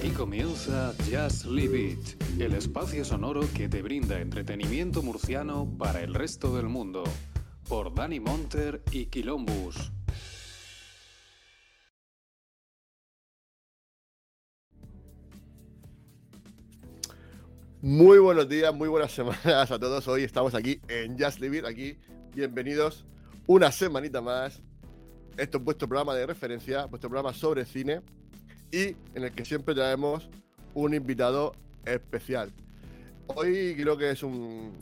Aquí comienza Just Live It, el espacio sonoro que te brinda entretenimiento murciano para el resto del mundo, por Dani Monter y Quilombus. Muy buenos días, muy buenas semanas a todos. Hoy estamos aquí en Just Live It, aquí. Bienvenidos una semanita más. Esto es vuestro programa de referencia, vuestro programa sobre cine y en el que siempre traemos un invitado especial. Hoy creo que es un...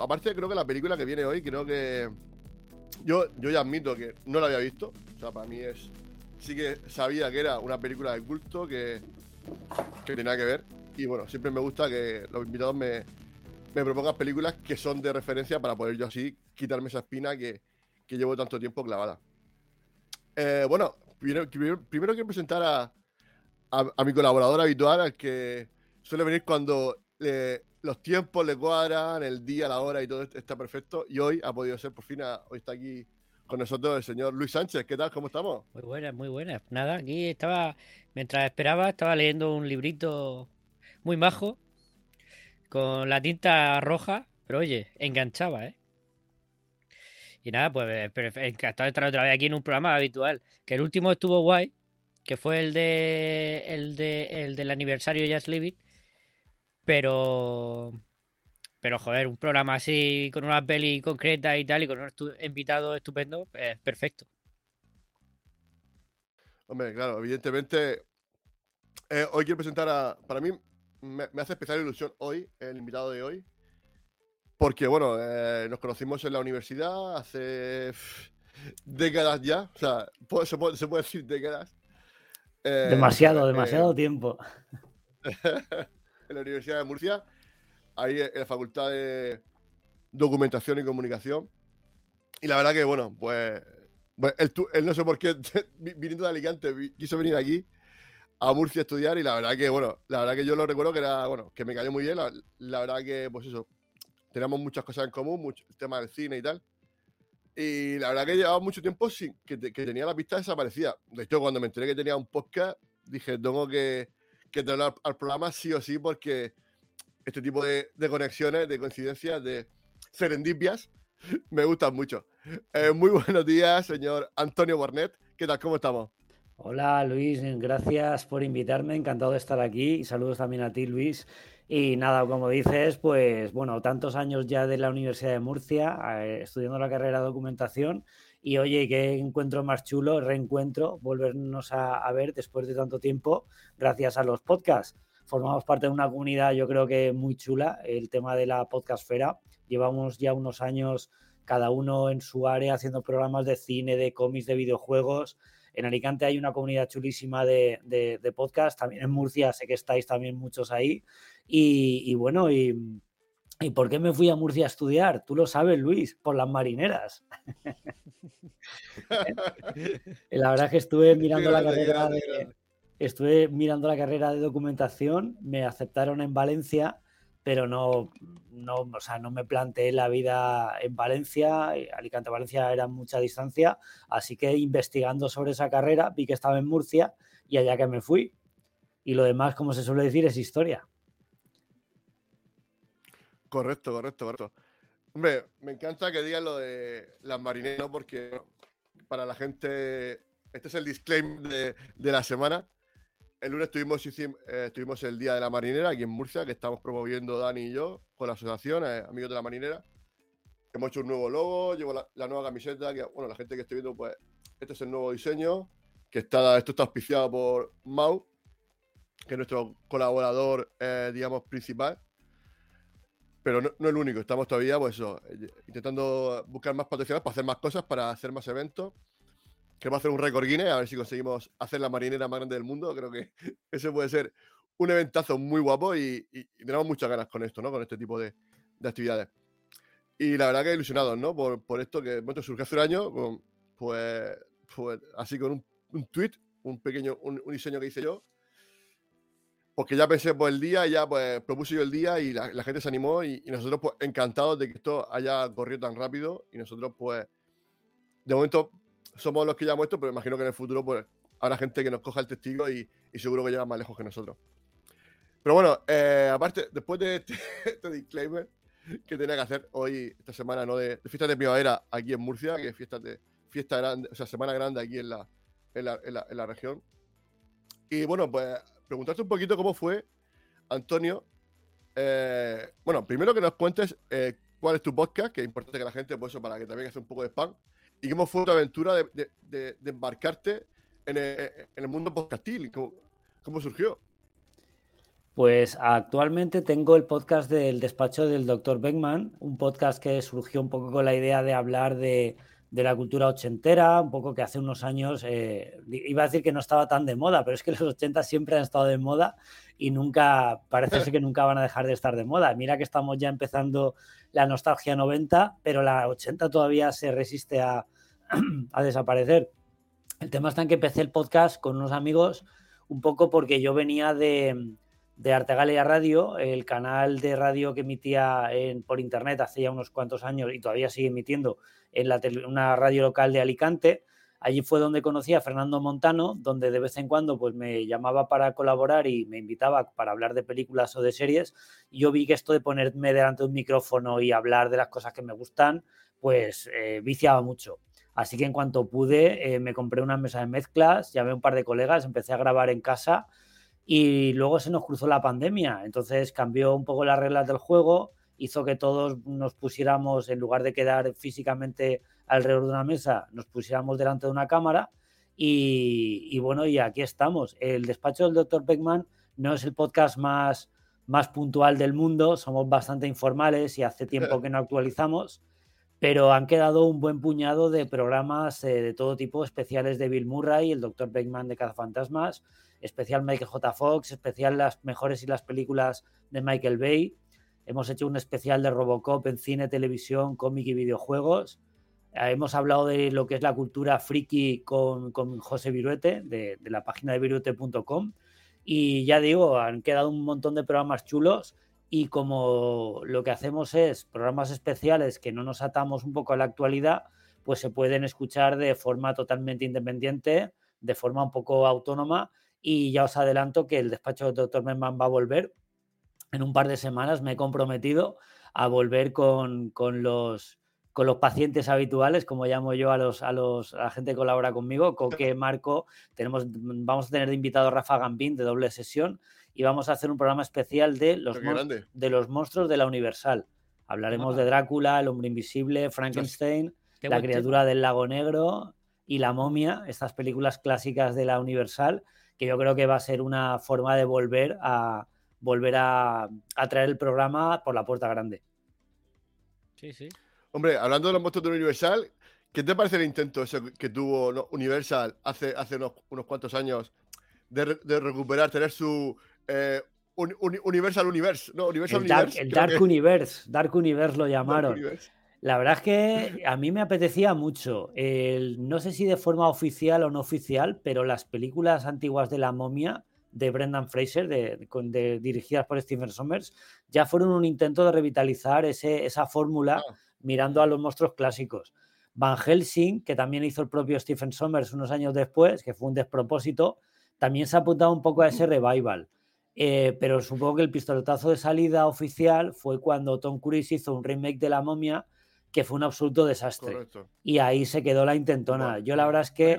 Aparte creo que la película que viene hoy, creo que... Yo, yo ya admito que no la había visto. O sea, para mí es... Sí que sabía que era una película de culto que, que tenía que ver. Y bueno, siempre me gusta que los invitados me, me propongan películas que son de referencia para poder yo así quitarme esa espina que, que llevo tanto tiempo clavada. Eh, bueno, primero, primero, quiero presentar a, a, mi colaborador habitual, al que suele venir cuando los tiempos le cuadran, el día, la hora y todo está perfecto. Y hoy ha podido ser por fin, hoy está aquí con nosotros el señor Luis Sánchez. ¿Qué tal? ¿Cómo estamos? Muy buenas, muy buenas. Nada, aquí estaba, mientras esperaba, estaba leyendo un librito muy majo con la tinta roja, pero oye, enganchaba, ¿eh? Y nada, pues encantado de estar otra vez aquí en un programa habitual. Que el último estuvo guay, que fue el de el de el del aniversario Just It. Pero pero joder, un programa así con una peli concreta y tal y con un invitado estupendo, pues perfecto. Hombre, claro, evidentemente eh, hoy quiero presentar a para mí me, hace especial ilusión hoy el invitado de hoy porque bueno, eh, nos conocimos en la universidad hace décadas ya, o sea, se puede, se puede decir décadas. Eh, demasiado, eh, demasiado tiempo. en la Universidad de Murcia, ahí en la Facultad de Documentación y Comunicación. Y la verdad que, bueno, pues, pues él, no sé por qué, viniendo de Alicante, quiso venir aquí a Murcia a estudiar y la verdad que, bueno, la verdad que yo lo recuerdo que era, bueno, que me cayó muy bien, la, verdad que, pues eso, tenemos muchas cosas en común, mucho, el tema del cine y tal. Y la verdad que llevaba mucho tiempo sin que, tenía la pista desaparecida. De hecho, cuando me enteré que tenía un podcast, dije, tengo que, que traerlo al, programa sí o sí, porque este tipo de, conexiones, de coincidencias, de serendipias, me gustan mucho. Eh, muy buenos días, señor Antonio Barnett. ¿Qué tal? ¿Cómo estamos? Hola Luis, gracias por invitarme, encantado de estar aquí y saludos también a ti Luis. Y nada, como dices, pues bueno, tantos años ya de la Universidad de Murcia, eh, estudiando la carrera de documentación. Y oye, qué encuentro más chulo, reencuentro, volvernos a, ver después de tanto tiempo, gracias a los podcasts. Formamos parte de una comunidad, yo creo que muy chula, el tema de la podcastfera. Llevamos ya unos años cada uno en su área haciendo programas de cine, de cómics, de videojuegos. En Alicante hay una comunidad chulísima de, de, de podcast, también en Murcia sé que estáis también muchos ahí. Y, bueno, y, ¿y por qué me fui a Murcia a estudiar? Tú lo sabes, Luis, por las marineras. la verdad es que estuve mirando la carrera de, estuve mirando la carrera de documentación, me aceptaron en Valencia, pero no, no, o sea, no me planteé la vida en Valencia, Alicante Valencia era mucha distancia, así que investigando sobre esa carrera vi que estaba en Murcia y allá que me fui. Y lo demás, como se suele decir, es historia. Correcto, correcto, correcto. Hombre, me encanta que digan lo de las marineras, porque para la gente, este es el disclaimer de, la semana. El lunes tuvimos, eh, tuvimos el Día de la Marinera aquí en Murcia, que estamos promoviendo Dani y yo con la asociación eh, Amigos de la Marinera. Hemos hecho un nuevo logo, llevo la, nueva camiseta, que bueno, la gente que estoy viendo, pues este es el nuevo diseño, que está, esto está auspiciado por Mau, que es nuestro colaborador, eh, digamos, principal pero no, es el único, estamos todavía pues eh, intentando buscar más patrocinadores para hacer más cosas, para hacer más eventos. Queremos hacer un récord Guinness, a ver si conseguimos hacer la marinera más grande del mundo. Creo que ese puede ser un eventazo muy guapo y, tenemos muchas ganas con esto, ¿no? Con este tipo de, actividades. Y la verdad que ilusionados, ¿no? Por, por esto que bueno, surgió hace un año, pues, pues así con un, un tweet, un pequeño, un diseño que hice yo, porque ya pensé por el día, ya pues propuse yo el día y la, gente se animó y, nosotros pues encantados de que esto haya corrido tan rápido y nosotros pues de momento somos los que hemos esto, pero imagino que en el futuro pues habrá gente que nos coja el testigo y, seguro que llega más lejos que nosotros. Pero bueno, eh, aparte, después de este, este, disclaimer que tenía que hacer hoy, esta semana, ¿no? De, fiestas de primavera aquí en Murcia, que es fiestas de fiesta grande, o sea, semana grande aquí en la, en la, en la, región. Y bueno, pues preguntarte un poquito cómo fue, Antonio. Eh, bueno, primero que nos cuentes eh, cuál es tu podcast, que es importante que la gente, pues eso, para que también haga un poco de spam. Y cómo fue tu aventura de, de, embarcarte en el, en el, mundo podcastil. ¿Cómo, ¿Cómo surgió? Pues actualmente tengo el podcast del despacho del Dr. Beckman, un podcast que surgió un poco con la idea de hablar de, la cultura ochentera, un poco que hace unos años, eh, iba a decir que no estaba tan de moda, pero es que los 80 siempre han estado de moda y nunca, parece ser que nunca van a dejar de estar de moda. Mira que estamos ya empezando la nostalgia 90, pero la 80 todavía se resiste a, a desaparecer. El tema está en que empecé el podcast con unos amigos un poco porque yo venía de de Artegalia Radio, el canal de radio que emitía por internet hace unos cuantos años y todavía sigue emitiendo en la una radio local de Alicante. Allí fue donde conocí a Fernando Montano, donde de vez en cuando pues, me llamaba para colaborar y me invitaba para hablar de películas o de series. Y yo vi que esto de ponerme delante de un micrófono y hablar de las cosas que me gustan, pues eh, viciaba mucho. Así que en cuanto pude, eh, me compré una mesa de mezclas, llamé a un par de colegas, empecé a grabar en casa y luego se nos cruzó la pandemia, entonces cambió un poco las reglas del juego, hizo que todos nos pusiéramos, en lugar de quedar físicamente alrededor de una mesa, nos pusiéramos delante de una cámara y, bueno, y aquí estamos. El despacho del doctor Beckman no es el podcast más, más puntual del mundo, somos bastante informales y hace tiempo que no actualizamos, pero han quedado un buen puñado de programas eh, de todo tipo, especiales de Bill Murray, el doctor Beckman de Cazafantasmas, especial Michael J. Fox, especial las mejores y las películas de Michael Bay. Hemos hecho un especial de Robocop en cine, televisión, cómic y videojuegos. Eh, hemos hablado de lo que es la cultura friki con, con José Viruete, de, de, la página de viruete.com. Y ya digo, han quedado un montón de programas chulos. Y como lo que hacemos es programas especiales que no nos atamos un poco a la actualidad, pues se pueden escuchar de forma totalmente independiente, de forma un poco autónoma y ya os adelanto que el despacho del doctor Menman va a volver. En un par de semanas. Me he comprometido a volver con, con los, con los pacientes habituales, como llamo yo a los, a los a la gente que colabora conmigo, Coque, Marco, tenemos, vamos a tener de invitado a Rafa Gambín de doble sesión y vamos a hacer un programa especial de los, de los monstruos de la Universal. Hablaremos de Drácula, el hombre invisible, Frankenstein, la criatura del lago negro y la momia, estas películas clásicas de la Universal que yo creo que va a ser una forma de volver a volver a, traer el programa por la puerta grande. Sí, sí. Hombre, hablando de los monstruos de Universal, ¿qué te parece el intento que tuvo Universal hace, hace unos, cuantos años de, recuperar, tener su eh, Universal Universe? No, Universal el Dark, Universe, el Dark Universe, Dark Universe lo llamaron. La verdad es que a mí me apetecía mucho. no sé si de forma oficial o no oficial, pero las películas antiguas de la momia de Brendan Fraser, de, dirigidas por Stephen Sommers, ya fueron un intento de revitalizar ese, esa fórmula ah. mirando a los monstruos clásicos. Van Helsing, que también hizo el propio Stephen Sommers unos años después, que fue un despropósito, también se ha apuntado un poco a ese revival. Eh, pero supongo que el pistoletazo de salida oficial fue cuando Tom Cruise hizo un remake de La momia que fue un absoluto desastre. Y ahí se quedó la intentona. Yo la verdad es que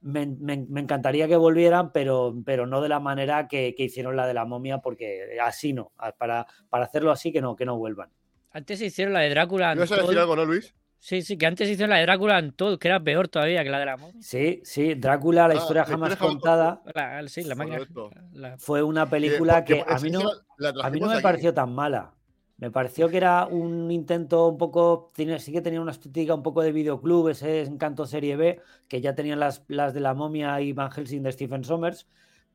me, encantaría que volvieran, pero, pero no de la manera que, hicieron la de la momia, porque así no. Para, para hacerlo así, que no, que no vuelvan. Antes hicieron la de Drácula. ¿No decir algo, no, Luis? Sí, sí, que antes hicieron la de Drácula en todo, que era peor todavía que la de la momia. Sí, sí, Drácula, la ah, historia jamás contada. sí, la máquina. Fue una película que, a mí no, a mí no me pareció tan mala. Me pareció que era un intento un poco, sí que tenía una estética un poco de videoclub, ese encanto serie B, que ya tenían las, las de la momia y Van Helsing de Stephen Sommers,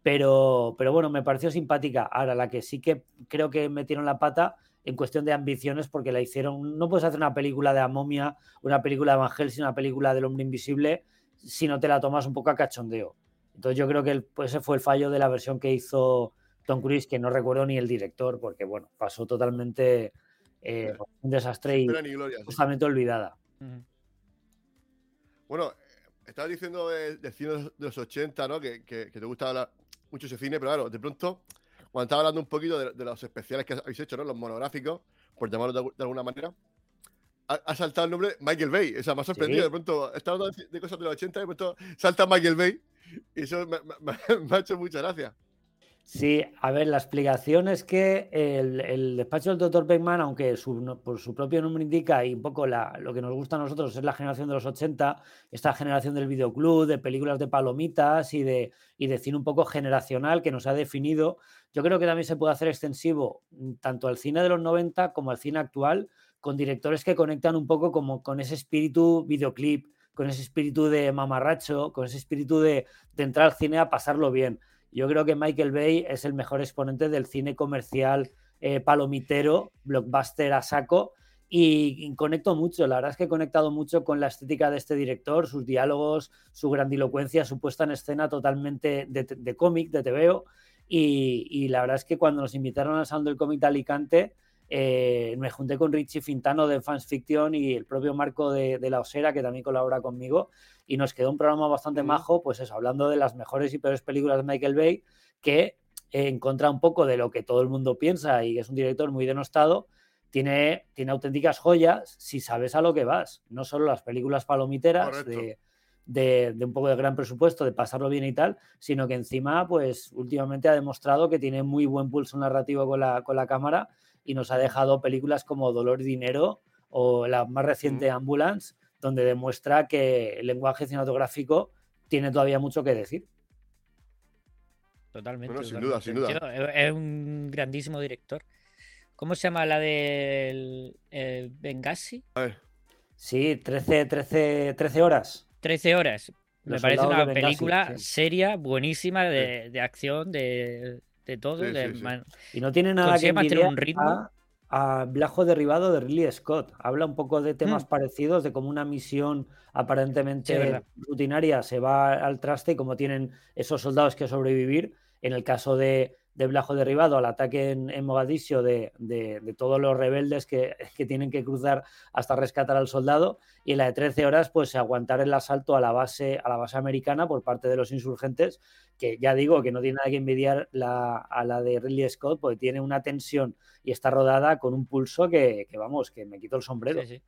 pero, pero bueno, me pareció simpática. Ahora, la que sí que creo que metieron la pata en cuestión de ambiciones, porque la hicieron, no puedes hacer una película de la momia, una película de Van Helsing, una película del hombre invisible, si no te la tomas un poco a cachondeo. Entonces yo creo que pues ese fue el fallo de la versión que hizo Tom Cruise, que no recuerdo ni el director, porque bueno, pasó totalmente eh, un desastre y justamente olvidada. Bueno, estabas diciendo de, cine de los 80, ¿no? Que, te gusta mucho ese cine, pero claro, de pronto, cuando estaba hablando un poquito de, de los especiales que habéis hecho, ¿no? Los monográficos, por llamarlo de, de alguna manera, ha, ha saltado el nombre Michael Bay. O sea, me ha sorprendido. Sí. De pronto, estaba hablando de, de cosas de los 80 y de pronto salta Michael Bay. Y eso me, me- me ha hecho mucha gracia. Sí, a ver, la explicación es que el, despacho del Dr. Beckman, aunque su, por su propio nombre indica y un poco la- lo que nos gusta a nosotros es la generación de los 80, esta generación del videoclub, de películas de palomitas y de, y cine un poco generacional que nos ha definido, yo creo que también se puede hacer extensivo mm, tanto al cine de los 90 como al cine actual, con directores que conectan un poco como con ese espíritu videoclip, con ese espíritu de mamarracho, con ese espíritu de, de entrar al cine a pasarlo bien. Yo creo que Michael Bay es el mejor exponente del cine comercial eh, palomitero, blockbuster a saco, y, conecto mucho. La verdad es que he conectado mucho con la estética de este director, sus diálogos, su grandilocuencia, su puesta en escena totalmente de, de cómic, de TVO. Y, y la verdad es que cuando nos invitaron al Salón del Cómic de Alicante, eh, me junté con Richie Fintano de Fans Fiction y el propio Marco de, de La Osera, que también colabora conmigo, y nos quedó un programa bastante Ujú. majo, pues eso, hablando de las mejores y peores películas de Michael Bay, que eh, en contra un poco de lo que todo el mundo piensa y es un director muy denostado, tiene, tiene auténticas joyas si sabes a lo que vas. No solo las películas palomiteras de, de- de un poco de gran presupuesto, de pasarlo bien y tal, sino que encima, pues últimamente ha demostrado que tiene muy buen pulso narrativo con la, con la cámara y nos ha dejado películas como Dolor y Dinero o la más reciente Ambulance, donde demuestra que el lenguaje cinematográfico tiene todavía mucho que decir. Totalmente. Bueno, sin totalmente. duda, sin duda. Tío, es un grandísimo director. ¿Cómo se llama la del el Benghazi? A ver, Sí, 13, 13, 13 horas. 13 horas. Me parece una Benghazi, película sí. seria, buenísima, de, de acción, de, de todo. Sí, de sí, man- Y no tiene nada que mantener un ritmo. a, a Blajo Derribado de Ridley Scott. Habla un poco de temas Mm. parecidos, de cómo una misión aparentemente rutinaria se va al traste y cómo tienen esos soldados que sobrevivir. En el caso de, de Blajo Derribado, al ataque en, en Mogadiscio de, de- de todos los rebeldes que, que tienen que cruzar hasta rescatar al soldado. Y en la de 13 horas, pues aguantar el asalto a la base, a la base americana por parte de los insurgentes que ya digo que no tiene nada que envidiar la- a la de Ridley Scott, porque tiene una tensión y está rodada con un pulso que, que, vamos, que me quito el sombrero. sí, sí.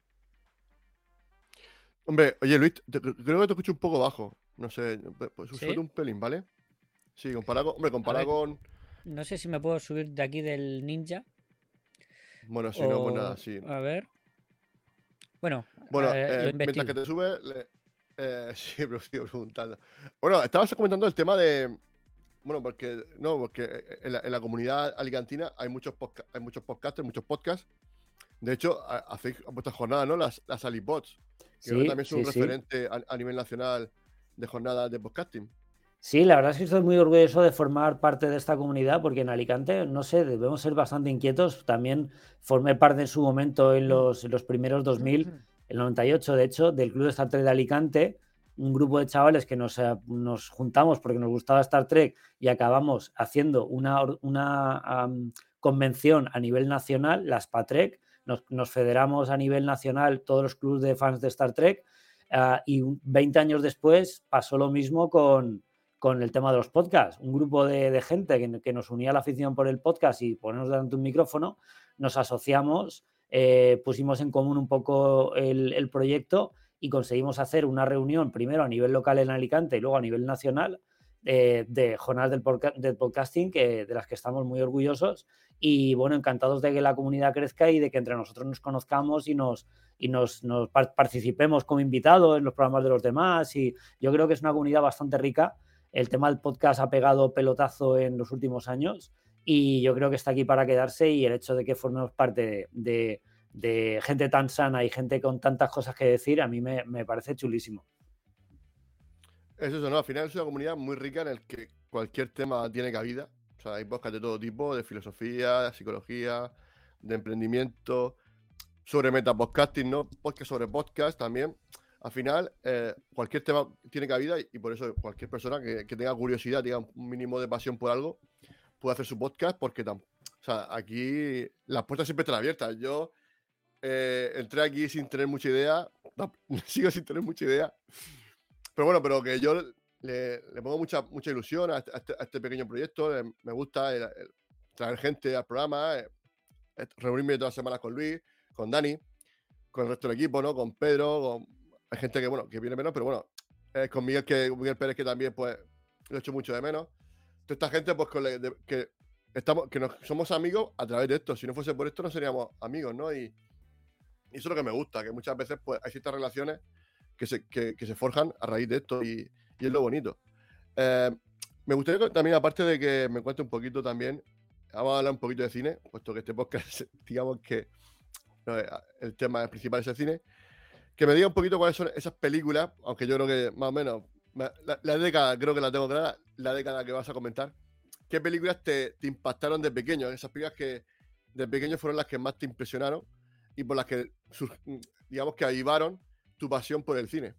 hombre, oye Luis, te- creo que te escucho un poco bajo. No sé, pues ¿Sí? sube un pelín, ¿vale? Sí, comparado. Hombre, comparado con. No sé si me puedo subir de aquí del ninja. Bueno, si no, pues nada, sí. A ver. Bueno, Bueno, eh, eh, mientras que te sube, le- eh, sí, pero sigo preguntando. Bueno, estabas comentando el tema de. Bueno, porque no, porque en la, en la comunidad alicantina hay muchos podca- hay muchos podcasters, muchos podcasts. De hecho, ha- hacéis vuestras jornadas, ¿no? Las, las Alipods, que Sí, también son un sí, sí. referente a, a nivel nacional de jornadas de podcasting. Sí, la verdad es que estoy muy orgulloso de formar parte de esta comunidad porque en Alicante, no sé, debemos ser bastante inquietos. También formé parte en su momento en los, en los primeros 2000, el 98 de hecho, del Club de Star Trek de Alicante, un grupo de chavales que nos, eh, nos juntamos porque nos gustaba Star Trek y acabamos haciendo una, una convención a nivel nacional, la SPATREC, nos, nos federamos a nivel nacional todos los clubes de fans de Star Trek ah, y un- 20 años después pasó lo mismo con, con el tema de los podcasts. Un grupo de, gente que, nos unía a la afición por el podcast y ponernos delante de un micrófono, nos asociamos, eh, pusimos en común un poco el, proyecto y conseguimos hacer una reunión primero a nivel local en Alicante y luego a nivel nacional eh, de jornadas del, podca- del podcasting que, de las que estamos muy orgullosos y bueno, encantados de que la comunidad crezca y de que entre nosotros nos conozcamos y nos, y nos, nos par- participemos como invitados en los programas de los demás y yo creo que es una comunidad bastante rica. El tema del podcast ha pegado pelotazo en los últimos años y yo creo que está aquí para quedarse y el hecho de que formemos parte de, gente tan sana y gente con tantas cosas que decir a mí me, parece chulísimo. Es eso, ¿no? Al final es una comunidad muy rica en el que cualquier tema tiene cabida. O sea, hay podcasts de todo tipo, de filosofía, de psicología, de emprendimiento, sobre metapodcasting, ¿no? Podcast sobre podcast también. Al final, eh, cualquier tema tiene cabida y, por eso cualquier persona que, tenga curiosidad, tenga un mínimo de pasión por algo, puede hacer su podcast porque aquí las puertas siempre están abiertas. Yo eh, entré aquí sin tener mucha idea, sigo sin tener mucha idea. Pero bueno, pero que yo le, pongo mucha, mucha ilusión a, este, este pequeño proyecto. me gusta traer gente al programa, eh, reunirme todas las semanas con Luis, con Dani, con el resto del equipo, ¿no? Con Pedro, hay gente que, bueno, que viene menos, pero bueno, con Miguel, que, Miguel Pérez, que también, pues, lo he hecho mucho de menos. Toda esta gente, pues, que, estamos, que nos, somos amigos a través de esto. Si no fuese por esto, no seríamos amigos, ¿no? Y, eso es lo que me gusta, que muchas veces, pues, hay ciertas relaciones que se, que, se forjan a raíz de esto y, y es lo bonito. Eh, me gustaría también, aparte de que me cuente un poquito también, vamos a hablar un poquito de cine, puesto que este podcast, digamos que el tema principal es el cine, que me diga un poquito cuáles son esas películas, aunque yo creo que más o menos, la, década creo que la tengo clara, la década que vas a comentar, ¿qué películas te, impactaron de pequeño? Esas películas que de pequeño fueron las que más te impresionaron y por las que, digamos que avivaron tu pasión por el cine.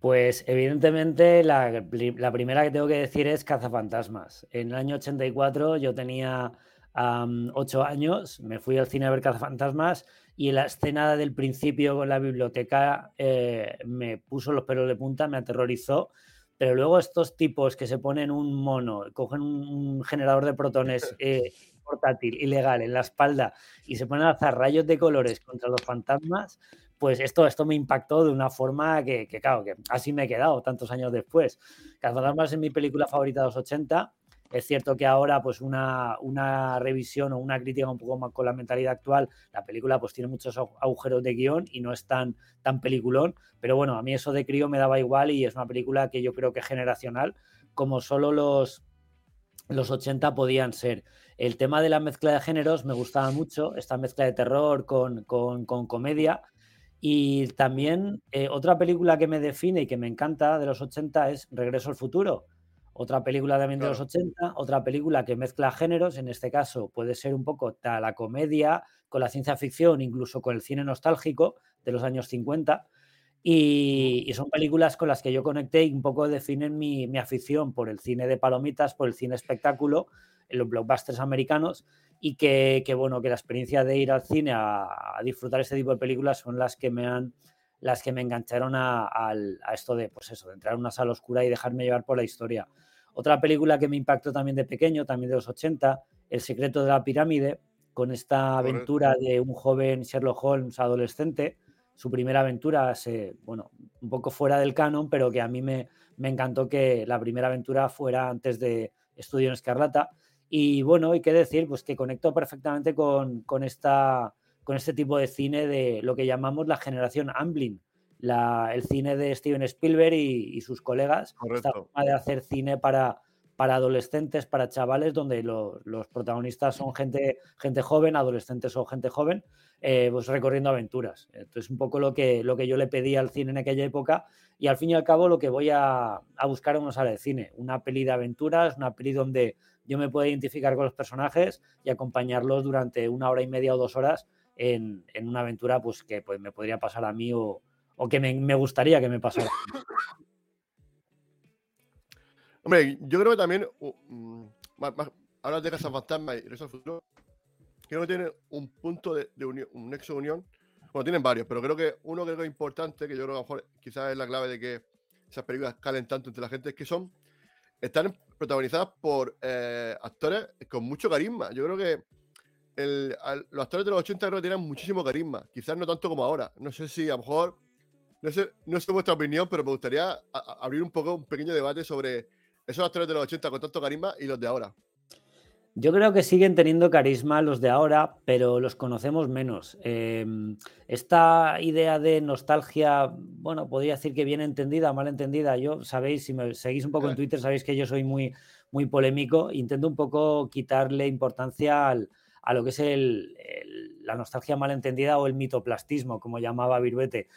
Pues evidentemente la, primera que tengo que decir es Cazafantasmas. En el año 84 yo tenía ocho años, me fui al cine a ver Cazafantasmas y la escena del principio con la biblioteca eh, me puso los pelos de punta, me aterrorizó. Pero luego estos tipos que se ponen un mono, cogen un, generador de protones eh, portátil, ilegal, en la espalda y se ponen a hacer rayos de colores contra los fantasmas, pues esto, esto me impactó de una forma que, claro, que así me he quedado tantos años después. Cazafantasmas es mi película favorita de los 80. Es cierto que ahora, pues una, una revisión o una crítica un poco más con la mentalidad actual, la película pues tiene muchos agujeros de guion y no es tan, tan peliculón, pero bueno, a mí eso de crío me daba igual y es una película que yo creo que es generacional, como solo los, los 80 podían ser. El tema de la mezcla de géneros me gustaba mucho, esta mezcla de terror con, con, comedia, y también eh, otra película que me define y que me encanta de los 80 es Regreso al futuro. Otra película también de los 80, otra película que mezcla géneros, en este caso puede ser un poco la comedia con la ciencia ficción, incluso con el cine nostálgico de los años 50. Y, son películas con las que yo conecté y un poco definen mi, mi afición por el cine de palomitas, por el cine espectáculo, en los blockbusters americanos y que, bueno, que la experiencia de ir al cine a, disfrutar este tipo de películas son las que me han las que me engancharon a, esto de, pues eso, de entrar en una sala oscura y dejarme llevar por la historia. Otra película que me impactó también de pequeño, también de los 80, El secreto de la pirámide, con esta aventura de un joven Sherlock Holmes adolescente, su primera aventura, se, bueno, un poco fuera del canon, pero que a mí me, me encantó que la primera aventura fuera antes de Estudio en Escarlata. Y bueno, hay que decir pues que conecto perfectamente con, con, esta, con este tipo de cine de lo que llamamos la generación Amblin, la, el cine de Steven Spielberg y, sus colegas, esta forma de hacer cine para, para adolescentes, para chavales, donde los protagonistas son gente, gente joven, adolescentes o gente joven, eh, pues recorriendo aventuras. Entonces, un poco lo que, lo que yo le pedí al cine en aquella época y al fin y al cabo lo que voy a, a buscar en una sala de cine, una peli de aventuras, una peli donde yo me puedo identificar con los personajes y acompañarlos durante una hora y media o dos horas en, una aventura pues, que pues, me podría pasar a mí o, que me, gustaría que me pasara. Hombre, yo creo que también, uh, de Casa Fantasma y Regreso al Futuro, creo que tiene un punto de, unión, un nexo de unión. Bueno, tienen varios, pero creo que uno que es importante, que yo creo que a lo mejor quizás es la clave de que esas películas calen tanto entre la gente, es que son están protagonizadas por eh, actores con mucho carisma. Yo creo que los actores de los 80 creo que tienen muchísimo carisma. Quizás no tanto como ahora. No sé si a lo mejor. No sé, no sé vuestra opinión, pero me gustaría abrir un poco un pequeño debate sobre esos actores de los 80 con tanto carisma y los de ahora. Yo creo que siguen teniendo carisma los de ahora, pero los conocemos menos. Em, esta idea de nostalgia, bueno, podría decir que bien entendida, mal entendida. Yo, sabéis, si me seguís un poco en Twitter, sabéis que yo soy muy, muy polémico. Intento un poco quitarle importancia a lo que es la nostalgia mal entendida o el mitoplastismo, como llamaba Viruete.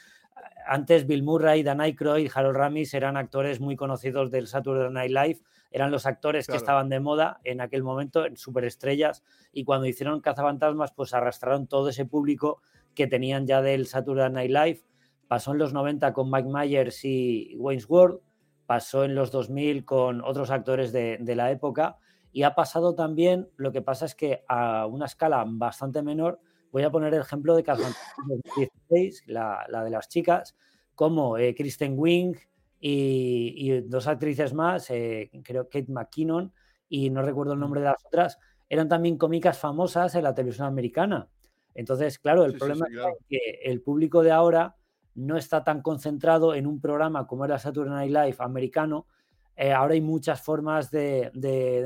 Antes Bill Murray, Dan Aykroyd, Harold Ramis eran actores muy conocidos del Saturday Night Live. Eran los actores que estaban de moda en aquel momento, en superestrellas, y cuando hicieron Cazafantasmas, pues arrastraron todo ese público que tenían ya del Saturday Night Live. Pasó en los 90 con Mike Myers y Wayne's World, pasó en los 2000 con otros actores de, la época, y ha pasado también, lo que pasa es que a una escala bastante menor, voy a poner el ejemplo de Cazafantasmas 2016, la, la de las chicas, como eh, Kristen Wiig, y, dos actrices más, eh, creo Kate McKinnon y no recuerdo el nombre de las otras, eran también cómicas famosas en la televisión americana. Entonces, claro, el problema es que el público de ahora no está tan concentrado en un programa como era Saturday Night Live americano. Eh, ahora hay muchas formas de,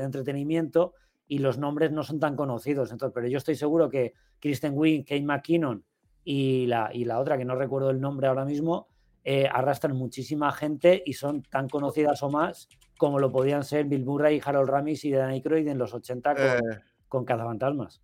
entretenimiento y los nombres no son tan conocidos. Entonces, pero yo estoy seguro que Kristen Wiig, Kate McKinnon y la, y la otra, que no recuerdo el nombre ahora mismo, eh, arrastran muchísima gente y son tan conocidas o más como lo podían ser Bill Murray, Harold Ramis y Dan Aykroyd en los 80 con, eh, con Cazafantasmas.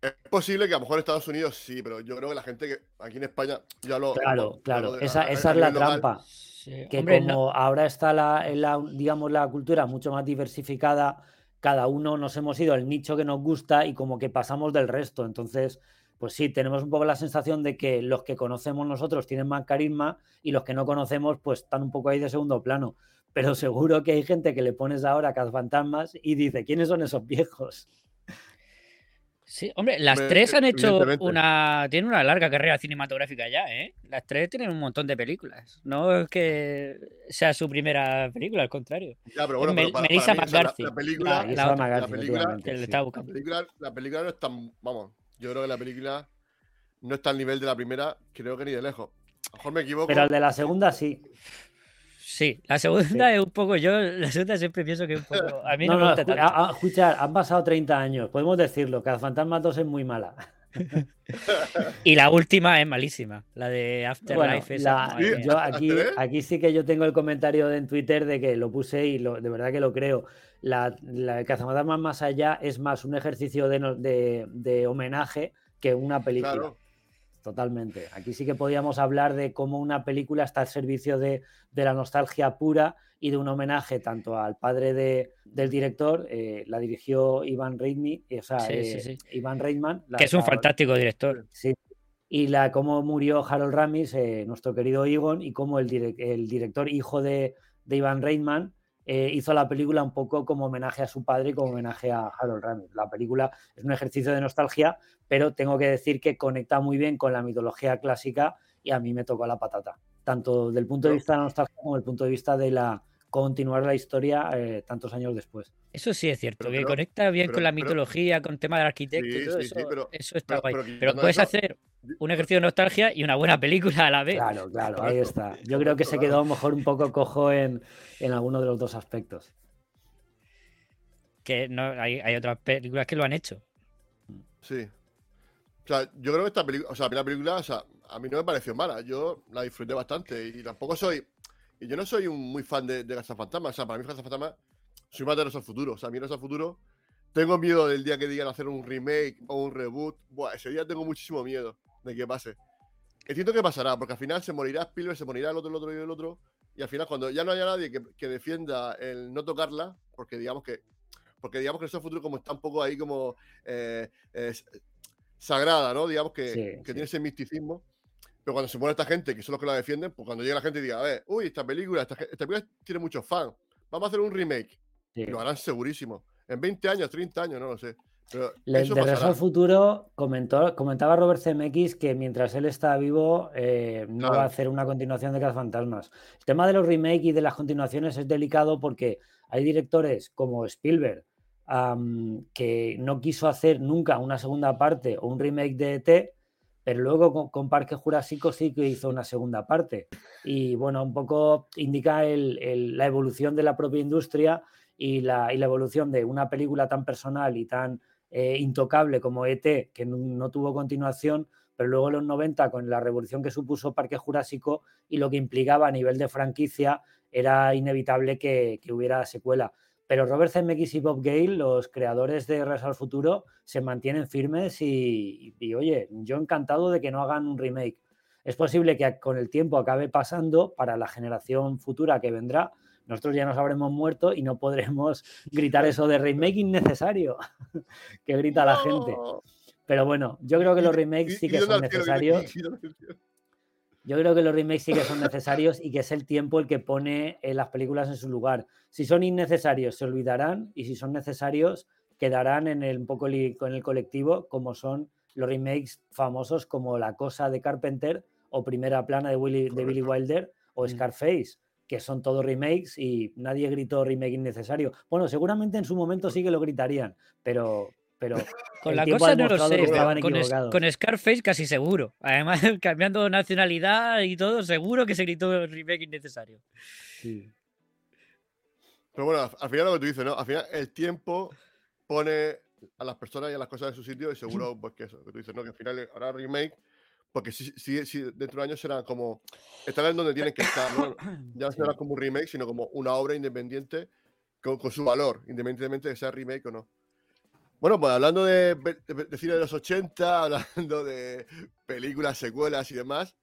Es posible que a lo mejor en Estados Unidos sí, pero yo creo que la gente que aquí en España ya lo. Claro, claro, esa, es la trampa. que como ahora está la, digamos, la cultura mucho más diversificada, cada uno nos hemos ido al nicho que nos gusta y como que pasamos del resto. Entonces, pues sí, tenemos un poco la sensación de que los que conocemos nosotros tienen más carisma y los que no conocemos, pues están un poco ahí de segundo plano. Pero seguro que hay gente que le pones ahora Fantasmas y dice, ¿quiénes son esos viejos? Sí, hombre, las tres han hecho una. Tienen una larga carrera cinematográfica ya, ¿eh? Las tres tienen un montón de películas. No es que sea su primera película, al contrario. Ya, pero bueno, Melissa McCarthy. La, película. La, película, la película no es tan. Vamos, yo creo que la película no está al nivel de la primera, creo que ni de lejos. A lo mejor me equivoco. Pero el de la segunda sí. Sí, la segunda es un poco, yo la segunda siempre pienso que es un poco, a mí no, me gusta tanto. escuchar, han pasado 30 años, podemos decirlo, que Fantasma 2 es muy mala. y la última es malísima, la de Afterlife. yo aquí, aquí sí que yo tengo el comentario de, en Twitter de que lo puse y de verdad que lo creo. La, la Cazafantasmas más allá es más un ejercicio de, de, homenaje que una película. Totalmente. Aquí sí que podíamos hablar de cómo una película está al servicio de, la nostalgia pura y de un homenaje tanto al padre de, del director, eh, la dirigió Iván Reitman, o sea, eh, Iván Reitman. que es un fantástico director. Sí. Y la cómo murió Harold Ramis, eh, nuestro querido Egon, y cómo el, el director, hijo de, de Iván Reitman, eh, hizo la película un poco como homenaje a su padre y como homenaje a Harold Ramis. La película es un ejercicio de nostalgia, pero tengo que decir que conecta muy bien con la mitología clásica y a mí me tocó la patata, tanto del punto de vista de la nostalgia como del punto de vista de la continuar la historia eh, tantos años después. Eso sí es cierto, que conecta bien con la mitología, con tema del arquitecto y todo eso, eso está guay. Pero, puedes hacer un ejercicio de nostalgia y una buena película a la vez. Claro, claro, ahí está. Yo creo que se quedó mejor un poco cojo en, en alguno de los dos aspectos. Que no, hay, hay otras películas que lo han hecho. Sí. O sea, yo creo que esta película, o sea, la película, o sea, a mí no me pareció mala. Yo la disfruté bastante y tampoco soy. Y yo no soy un muy fan de, de Fantasma. O sea, para mí Fantasma soy más de al Futuro. O sea, a mí al Futuro tengo miedo del día que digan hacer un remake o un reboot. Buah, ese día tengo muchísimo miedo de que pase. Entiendo que pasará, porque al final se morirá Spielberg, se morirá el otro, el otro y el otro. Y al final, cuando ya no haya nadie que, defienda el no tocarla, porque digamos que porque digamos que el futuro como está un poco ahí como eh, sagrada, ¿no? Digamos que, tiene ese misticismo. Pero cuando se muere esta gente, que son los que la defienden, pues cuando llega la gente y diga, a ver, uy, esta película, esta, película tiene muchos fans, vamos a hacer un remake. Lo harán segurísimo. En 20 años, 30 años, no lo sé. Pero de Regreso al Futuro comentó, comentaba Robert CMX que mientras él está vivo eh, no va a hacer una continuación de Fantasmas. El tema de los remakes y de las continuaciones es delicado porque hay directores como Spielberg que no quiso hacer nunca una segunda parte o un remake de ET, pero luego con, Parque Jurásico sí que hizo una segunda parte. Y bueno, un poco indica la evolución de la propia industria y la, evolución de una película tan personal y tan eh, intocable como ET, que no, tuvo continuación, pero luego en los 90, con la revolución que supuso Parque Jurásico y lo que implicaba a nivel de franquicia, era inevitable que, hubiera secuela. Pero Robert Zemeckis y Bob Gale, los creadores de Regreso al Futuro, se mantienen firmes y, y, oye, yo encantado de que no hagan un remake. Es posible que con el tiempo acabe pasando para la generación futura que vendrá, nosotros ya nos habremos muerto y no podremos gritar eso de remake innecesario que grita la gente. Pero bueno, yo creo que los remakes sí que son necesarios. Yo creo que los remakes sí que son necesarios y que es el tiempo el que pone eh, las películas en su lugar. Si son innecesarios, se olvidarán y si son necesarios, quedarán en el, un poco con el colectivo, como son los remakes famosos como La Cosa de Carpenter o Primera Plana de, Willy, de Billy Wilder o mm. Scarface que son todos remakes y nadie gritó remake innecesario. Bueno, seguramente en su momento sí que lo gritarían, pero, pero con la cosa no lo sé, con, con, Scarface casi seguro. Además, cambiando nacionalidad y todo, seguro que se gritó remake innecesario. Sí. Pero bueno, al final lo que tú dices, ¿no? Al final el tiempo pone a las personas y a las cosas en su sitio y seguro pues que eso, que tú dices, ¿no? Que al final ahora remake, porque si, si, si dentro de años será como, estarán donde tienen que estar, ¿no? Ya no será como un remake, sino como una obra independiente con, con, su valor, independientemente de sea remake o no. Bueno, pues hablando de, de, cine de los 80, hablando de películas, secuelas y demás,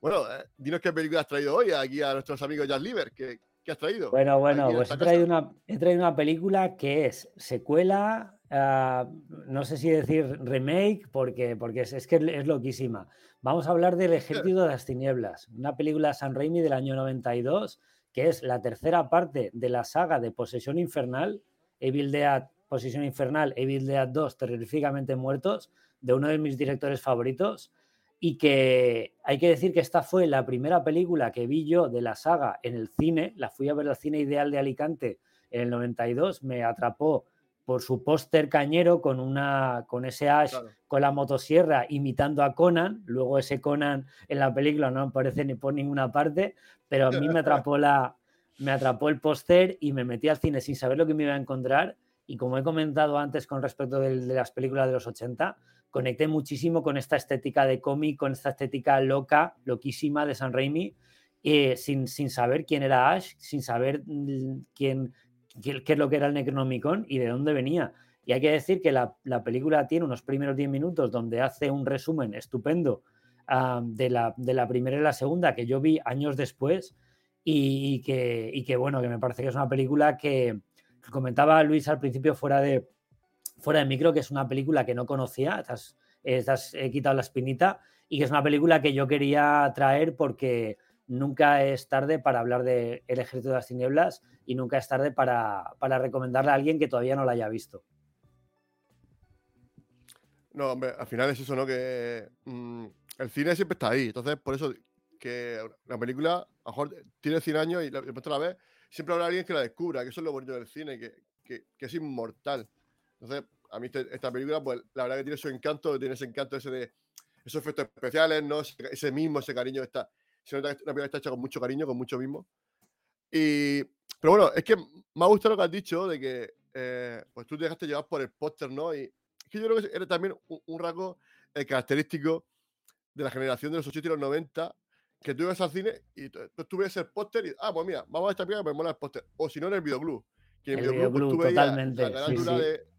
bueno, eh, dinos qué película has traído hoy aquí a nuestros amigos Jazz Liver, que, ¿Qué has traído? Bueno, bueno, pues he traído, una, he traído una película que es secuela, uh, no sé si decir remake, porque, porque es, es, que es loquísima. Vamos a hablar del Ejército de las Tinieblas, una película de San Raimi del año 92, que es la tercera parte de la saga de Posesión Infernal, Evil Dead, Posesión Infernal, Evil Dead 2, Terroríficamente Muertos, de uno de mis directores favoritos y que hay que decir que esta fue la primera película que vi yo de la saga en el cine, la fui a ver al cine ideal de Alicante en el 92, me atrapó por su póster cañero con una con ese Ash con la motosierra imitando a Conan, luego ese Conan en la película no aparece ni por ninguna parte, pero a mí me atrapó la me atrapó el póster y me metí al cine sin saber lo que me iba a encontrar y como he comentado antes con respecto de, de las películas de los 80, conecté muchísimo con esta estética de cómic, con esta estética loca, loquísima de San Raimi, eh, sin, sin, saber quién era Ash, sin saber mm, quién, qué, es lo que era el Necronomicon y de dónde venía. Y hay que decir que la, la película tiene unos primeros 10 minutos donde hace un resumen estupendo uh, de, la, de, la, primera y la segunda que yo vi años después y, y, que, y, que, bueno, que me parece que es una película que comentaba Luis al principio fuera de, fuera de micro, que es una película que no conocía, estás, he quitado la espinita, y que es una película que yo quería traer porque nunca es tarde para hablar de El Ejército de las Tinieblas y nunca es tarde para, para recomendarle a alguien que todavía no la haya visto. No, hombre, al final es eso, ¿no? Que mm, el cine siempre está ahí. Entonces, por eso que la película, a lo mejor tiene 100 años y después la vez, siempre habrá alguien que la descubra, que eso es lo bonito del cine, que, que, que es inmortal. Entonces, a mí este, esta película, pues la verdad que tiene su encanto, tiene ese encanto ese de esos efectos especiales, ¿no? Ese, mismo, ese cariño está. Se nota que una película está hecha con mucho cariño, con mucho mismo. Y, pero bueno, es que me ha gustado lo que has dicho de que eh, pues tú te dejaste llevar por el póster, ¿no? Y es que yo creo que era también un, rasgo eh, característico de la generación de los 80 y los 90, que tú ibas al cine y tú, tú ves el póster y, ah, pues mira, vamos a esta película, me mola el póster. O si no, en el videoclub. Que en el videoclub, pues, tú totalmente. la carátula de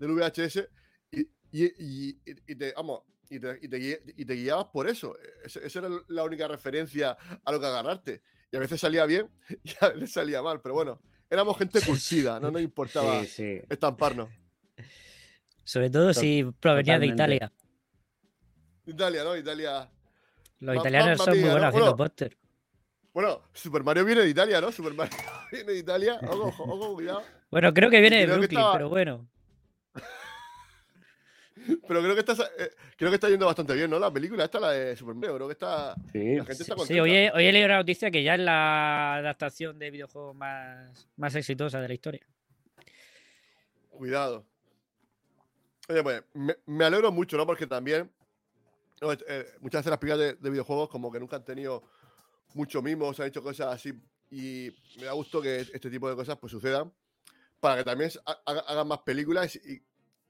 del VHS y, y, y, te, vamos, y te, y, te, guiabas por eso. Esa era la única referencia a lo que agarrarte. Y a veces salía bien y a veces salía mal, pero bueno, éramos gente curtida, no nos importaba estamparnos. Sobre todo si provenía de Italia. Italia, ¿no? Italia. Los italianos son muy buenos haciendo póster. Bueno, Super Mario viene de Italia, ¿no? Super Mario viene de Italia. Ojo, ojo, cuidado. Bueno, creo que viene de Brooklyn, pero bueno. Pero creo que está, eh, creo que está yendo bastante bien, ¿no? La película esta, la de Super Mario, creo que está. Sí, la gente está sí hoy, he, hoy he leído la noticia que ya es la adaptación de videojuegos más, más exitosa de la historia. Cuidado. Oye, pues me, alegro mucho, ¿no? Porque también eh, muchas veces las películas de, videojuegos como que nunca han tenido mucho mimo, se han hecho cosas así y me da gusto que este tipo de cosas pues sucedan para que también hagan más películas y,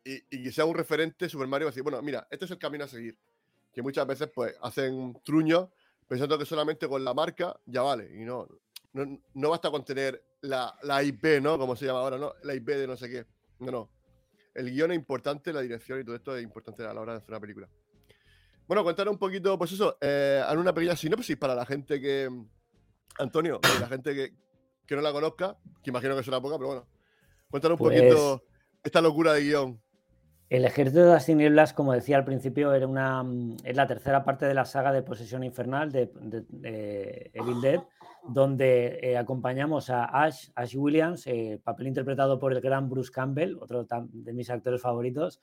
y, que sea un referente Super Mario, decir, bueno, mira, este es el camino a seguir. Que muchas veces pues hacen truños pensando que solamente con la marca ya vale. Y no, no, basta con tener la, la, IP, ¿no? Como se llama ahora, ¿no? La IP de no sé qué. No, no. El guion es importante, la dirección y todo esto es importante a la hora de hacer una película. Bueno, contar un poquito, pues eso, eh, una pequeña sinopsis para la gente que. Antonio, la gente que, que, no la conozca, que imagino que será poca, pero bueno. Cuéntanos un pues poquito esta locura de guion. El Ejército de las Tinieblas, como decía al principio, era una, es la tercera parte de la saga de Posesión Infernal de, Evil Dead, donde eh, acompañamos a Ash, Ash Williams, eh, papel interpretado por el gran Bruce Campbell, otro de mis actores favoritos,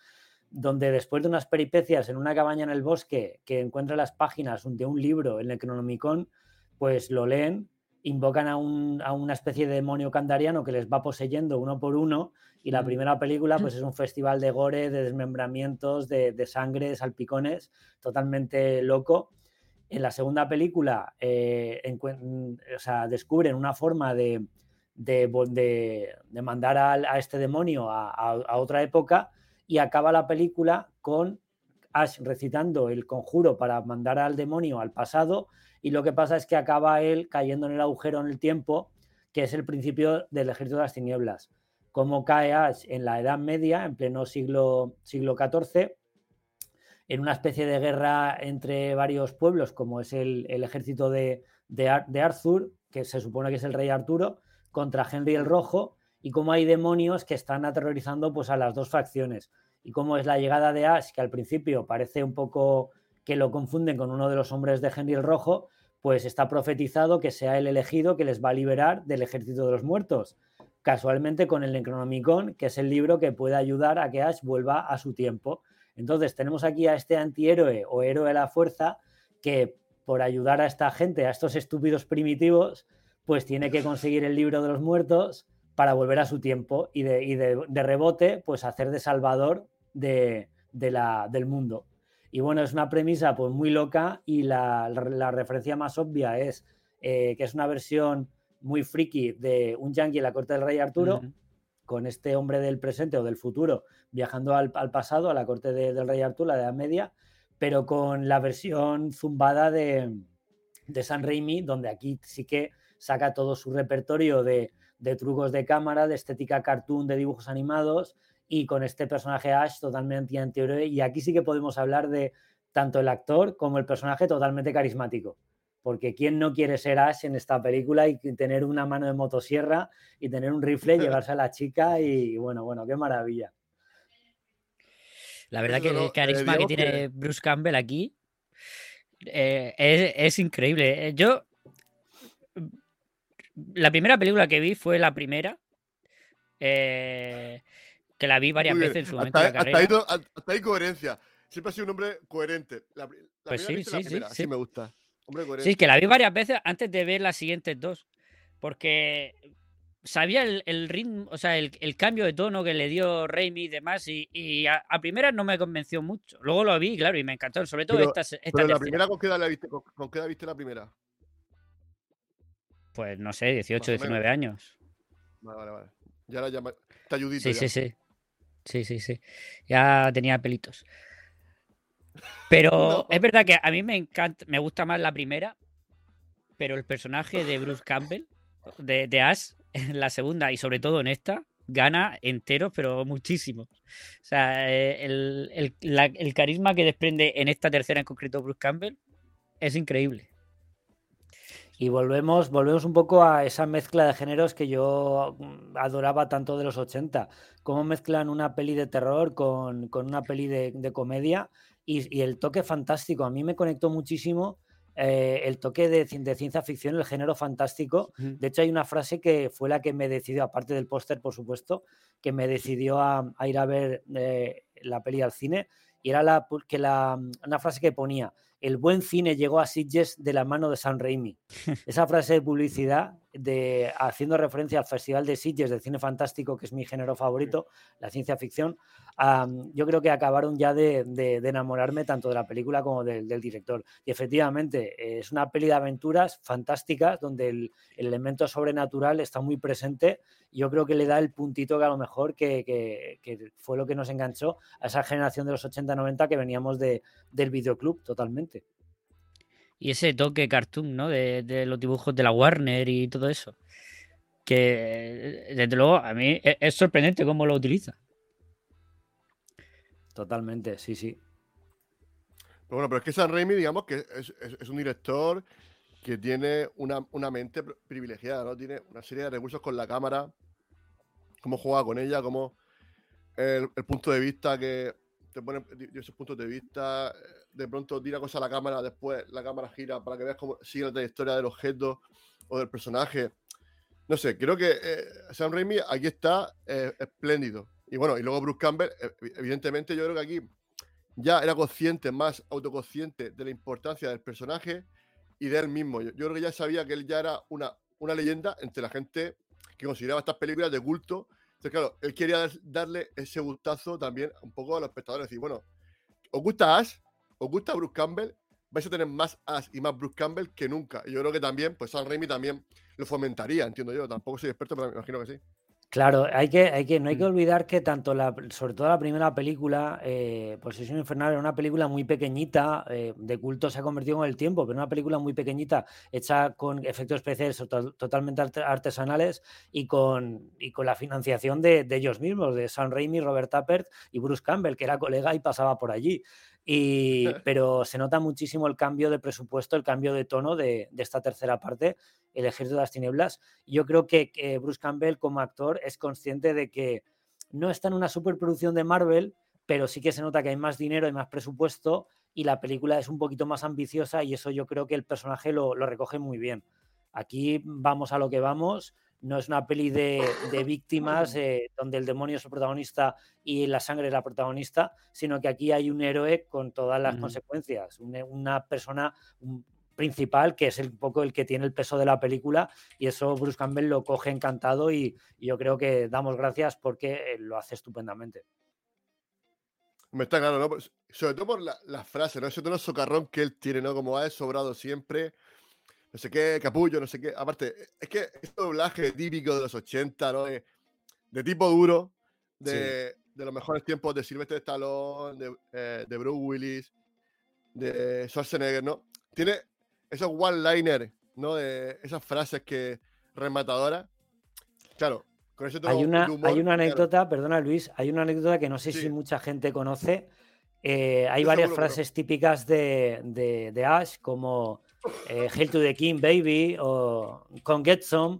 donde después de unas peripecias en una cabaña en el bosque que encuentra las páginas de un libro, el Necronomicon, pues lo leen invocan a, una especie de demonio candariano que les va poseyendo uno por uno. Y la primera película, pues es un festival de gore, de desmembramientos, de, sangre, de salpicones, totalmente loco. En la segunda película, eh, descubren una forma de, de, mandar a, este demonio a, otra época y acaba la película con Ash recitando el conjuro para mandar al demonio al pasado y lo que pasa es que acaba él cayendo en el agujero en el tiempo, que es el principio del ejército de las tinieblas. Como cae Ash en la Edad Media, en pleno siglo, siglo XIV, en una especie de guerra entre varios pueblos, como es el, ejército de, de Arthur, que se supone que es el rey Arturo, contra Henry el Rojo y cómo hay demonios que están aterrorizando pues, a las dos facciones. Y cómo es la llegada de Ash, que al principio parece un poco que lo confunden con uno de los hombres de Henry el Rojo, pues está profetizado que sea el elegido que les va a liberar del ejército de los muertos. Casualmente con el Necronomicon, que es el libro que puede ayudar a que Ash vuelva a su tiempo. Entonces tenemos aquí a este antihéroe o héroe de la fuerza que por ayudar a esta gente, a estos estúpidos primitivos, pues tiene que conseguir el libro de los muertos para volver a su tiempo y de, rebote, pues hacer de salvador de, la, del mundo. Y bueno, es una premisa pues muy loca y la, referencia más obvia es eh, que es una versión muy friki de un yankee en la corte del rey Arturo, con este hombre del presente o del futuro viajando al, pasado, a la corte del rey Arturo, la Edad Media, pero con la versión zumbada de, de San Raimi, donde aquí sí que saca todo su repertorio de, trucos de cámara, de estética cartoon, de dibujos animados y con este personaje Ash totalmente anterior. Y aquí sí que podemos hablar de tanto el actor como el personaje totalmente carismático. Porque ¿quién no quiere ser Ash en esta película y tener una mano de motosierra y tener un rifle, llevarse a la chica y bueno, bueno, qué maravilla. La verdad que el carisma que tiene Bruce Campbell aquí eh, es, es, increíble. Yo la primera película que vi fue la primera. Eh, que la vi varias veces en su momento. Hasta, ahí, hasta, ahí, coherencia. Siempre ha sido un hombre coherente. La, pues sí, sí, sí, me gusta. Sí, que la vi varias veces antes de ver las siguientes dos. Porque sabía el, ritmo, o sea, el, cambio de tono que le dio Raimi y demás, y, a, primera no me convenció mucho. Luego lo vi, claro, y me encantó, sobre todo esta, esta pero la primera, ¿con qué, edad viste, con qué edad viste la primera? Pues no sé, 18, 19 años. Vale, vale, vale. Ya la llama. Está ayudito. Sí, sí, sí. Sí, sí, sí. Ya tenía pelitos. Pero es verdad que a mí me encanta, me gusta más la primera, pero el personaje de Bruce Campbell, de, de Ash, en la segunda y sobre todo en esta, gana enteros, pero muchísimo. O sea, eh, el, el carisma que desprende en esta tercera en concreto Bruce Campbell es increíble. Y volvemos, volvemos un poco a esa mezcla de géneros que yo mm, adoraba tanto de los 80. Cómo mezclan una peli de terror con, una peli de, comedia y, el toque fantástico. A mí me conectó muchísimo eh, el toque de, ciencia ficción, el género fantástico. De hecho, hay una frase que fue la que me decidió, aparte del póster, por supuesto, que me decidió a, ir a ver eh, la peli al cine. Y era la, que la, una frase que ponía, el buen cine llegó a Sitges de la mano de San Raimi. Esa frase de publicidad, de, haciendo referencia al Festival de Sitges del cine fantástico, que es mi género favorito, la ciencia ficción, yo creo que acabaron ya de, enamorarme tanto de la película como del, director. Y efectivamente, es una peli de aventuras fantásticas donde el, elemento sobrenatural está muy presente. Yo creo que le da el puntito que a lo mejor que, fue lo que nos enganchó a esa generación de los 80-90 que veníamos del videoclub totalmente. Y ese toque cartoon, ¿no? De, los dibujos de la Warner y todo eso. Que desde luego a mí es, es sorprendente cómo lo utiliza. Totalmente, sí, sí. Pero bueno, pero es que San Raimi, digamos que es, un director que tiene una, mente privilegiada, ¿no? Tiene una serie de recursos con la cámara, cómo juega con ella, cómo el, punto de vista que te pone esos puntos de vista, de pronto tira cosas a la cámara, después la cámara gira para que veas cómo sigue la trayectoria del objeto o del personaje. No sé, creo que eh, Sam Raimi aquí está eh, espléndido. Y bueno, y luego Bruce Campbell, eh, evidentemente yo creo que aquí ya era consciente, más autoconsciente de la importancia del personaje y de él mismo. Yo, creo que ya sabía que él ya era una, una leyenda entre la gente que consideraba estas películas de culto. Entonces, claro, él quería darle ese gustazo también un poco a los espectadores. Decir, bueno, ¿os gusta Ash? ¿Os gusta Bruce Campbell? Vais a tener más Ash y más Bruce Campbell que nunca. Y yo creo que también, pues Sam Raimi también lo fomentaría, entiendo yo. Tampoco soy experto, pero me imagino que sí. Claro, hay que, hay que, no hay que mm. olvidar que tanto la, sobre todo la primera película, eh, Posesión Infernal, era una película muy pequeñita, eh, de culto se ha convertido en el tiempo, pero una película muy pequeñita, hecha con efectos especiales totalmente artesanales y con, y con la financiación de, ellos mismos, de Sam Raimi, Robert Tappert y Bruce Campbell, que era colega y pasaba por allí. Y, pero se nota muchísimo el cambio de presupuesto, el cambio de tono de, de esta tercera parte, El Ejército de las Tinieblas. Yo creo que, Bruce Campbell como actor es consciente de que no está en una superproducción de Marvel, pero sí que se nota que hay más dinero, hay más presupuesto y la película es un poquito más ambiciosa y eso yo creo que el personaje lo, lo recoge muy bien. Aquí vamos a lo que vamos no es una peli de, víctimas eh, donde el demonio es el protagonista y la sangre es la protagonista, sino que aquí hay un héroe con todas las consecuencias, una, persona principal que es un poco el que tiene el peso de la película y eso Bruce Campbell lo coge encantado y, yo creo que damos gracias porque eh, lo hace estupendamente. Me está claro, ¿no? Pues, sobre todo por la, frase, ¿no? Ese tono socarrón que él tiene, ¿no? Como ha sobrado siempre no sé qué, capullo, no sé qué. Aparte, es que este doblaje típico de los 80, ¿no? De, tipo duro, de, los mejores tiempos de Sylvester Stallone, de, eh, de Bruce Willis, de Schwarzenegger, ¿no? Tiene esos one-liners, ¿no? De esas frases que rematadoras. Claro, con ese hay una, hay una anécdota, perdona Luis, hay una anécdota que no sé si mucha gente conoce. Eh, hay varias frases típicas de, de, de Ash, como eh, Hail to the King, Baby, o Con Get Some,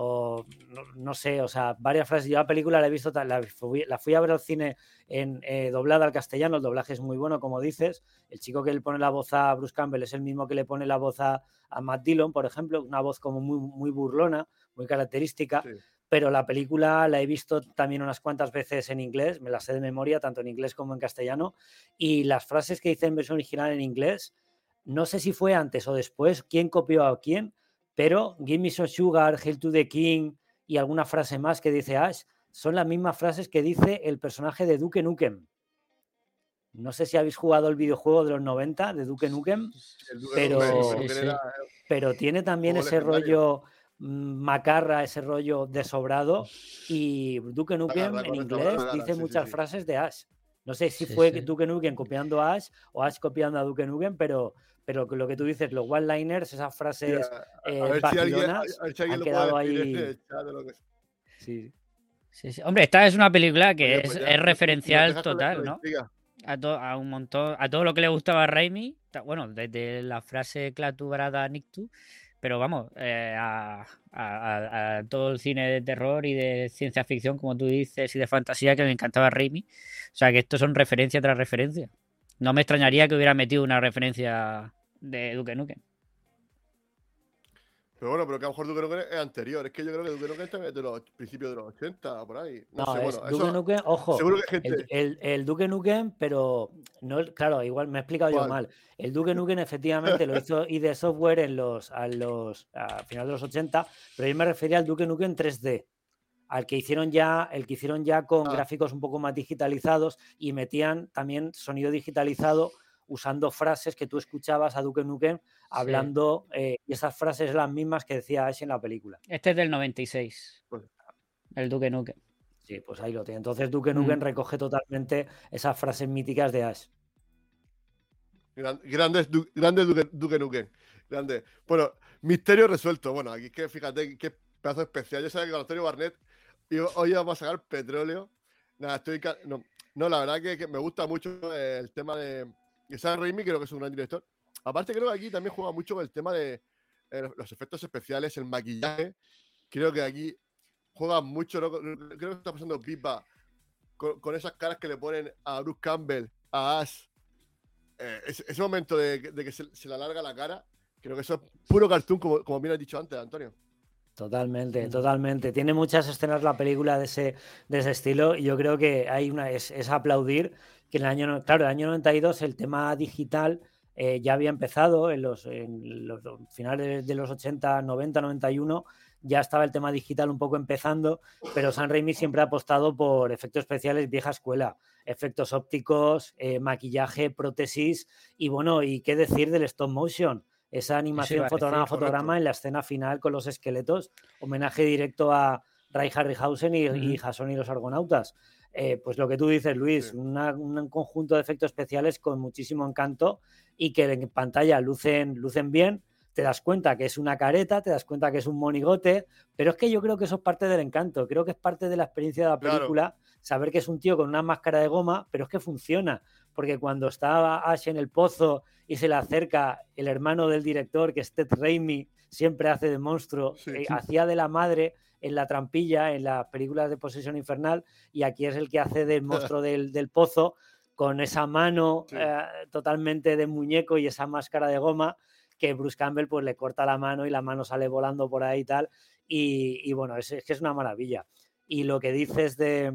o no, sé, o sea, varias frases. Yo la película la he visto, la fui, la fui a ver al cine en eh, doblada al castellano, el doblaje es muy bueno, como dices. El chico que le pone la voz a Bruce Campbell es el mismo que le pone la voz a, Matt Dillon, por ejemplo, una voz como muy, muy burlona, muy característica. Pero la película la he visto también unas cuantas veces en inglés, me la sé de memoria, tanto en inglés como en castellano. Y las frases que dice en versión original en inglés, no sé si fue antes o después, quién copió a quién, pero Give me some sugar, Hail to the King y alguna frase más que dice Ash son las mismas frases que dice el personaje de Duke Nukem. No sé si habéis jugado el videojuego de los 90 de Duke Nukem, pero, pero tiene también ese rollo mm, macarra, ese rollo desobrado. Y Duke Nukem en inglés dice muchas frases de Ash. No sé si fue Duke Nukem copiando a Ash o Ash copiando a Duke Nukem, pero pero lo que tú dices, los one-liners, esas frases eh, han quedado ahí. Sí. Sí, Hombre, esta es una película que es, pues referencial total, ¿no? A, a, un montón, a todo lo que le gustaba a Raimi, bueno, desde la frase Clatubrada Nictu, pero vamos, eh, a, a, todo el cine de terror y de ciencia ficción, como tú dices, y de fantasía que le encantaba a Raimi. O sea, que estos son referencia tras referencia. No me extrañaría que hubiera metido una referencia de Duke Nukem. Pero bueno, pero que a lo mejor Duke Nukem es anterior. Es que yo creo que Duke Nukem es de los principios de los 80, por ahí. No, sé, bueno, Duke Nukem, ojo, el, el, Duke Nukem, pero no, claro, igual me he explicado yo mal. El Duke Nukem efectivamente lo hizo ID Software en los, a los a final de los 80, pero yo me refería al Duke Nukem 3D al que hicieron ya, el que hicieron ya con ah. gráficos un poco más digitalizados y metían también sonido digitalizado usando frases que tú escuchabas a Duke Nukem hablando, eh, y esas frases las mismas que decía Ash en la película. Este es del 96, pues el Duke Nukem. Sí, pues ahí lo tiene. Entonces Duke Nukem mm. recoge totalmente esas frases míticas de Ash. Grandes, grande Duke, Nukem. Grande. Bueno, misterio resuelto. Bueno, aquí es que fíjate qué pedazo especial. Yo sabía que con Antonio Barnett hoy vamos a sacar petróleo. No, la verdad que, me gusta mucho el tema de, y Sam Raimi creo que es un gran director. Aparte, creo que aquí también juega mucho con el tema de eh, los efectos especiales, el maquillaje. Creo que aquí juega mucho. Creo que está pasando pipa con, esas caras que le ponen a Bruce Campbell, a Ash. Eh, ese, momento de, que se, le alarga la cara, creo que eso es puro cartoon, como bien has dicho antes, Antonio. Totalmente, totalmente. Tiene muchas escenas la película de ese, de ese estilo y yo creo que hay una, es, es aplaudir que en el año, claro, el año 92 el tema digital eh, ya había empezado en los, finales de los 80, 90, 91, ya estaba el tema digital un poco empezando, pero San Raimi siempre ha apostado por efectos especiales vieja escuela, efectos ópticos, eh, maquillaje, prótesis y bueno, y qué decir del stop motion esa animación fotograma a fotograma en la escena final con los esqueletos, homenaje directo a Ray Harryhausen y, y Jason y los Argonautas. Eh, pues lo que tú dices, Luis, un conjunto de efectos especiales con muchísimo encanto y que en pantalla lucen, lucen bien, te das cuenta que es una careta, te das cuenta que es un monigote, pero es que yo creo que eso es parte del encanto, creo que es parte de la experiencia de la película, saber que es un tío con una máscara de goma, pero es que funciona, porque cuando estaba Ash en el pozo y se le acerca el hermano del director, que es Ted Raimi, siempre hace de monstruo, eh, hacía de la madre en la trampilla, en las películas de Posesión Infernal, y aquí es el que hace del monstruo del, pozo, con esa mano eh, totalmente de muñeco y esa máscara de goma, que Bruce Campbell pues le corta la mano y la mano sale volando por ahí y tal. Y, bueno, es, que es una maravilla. Y lo que dices de,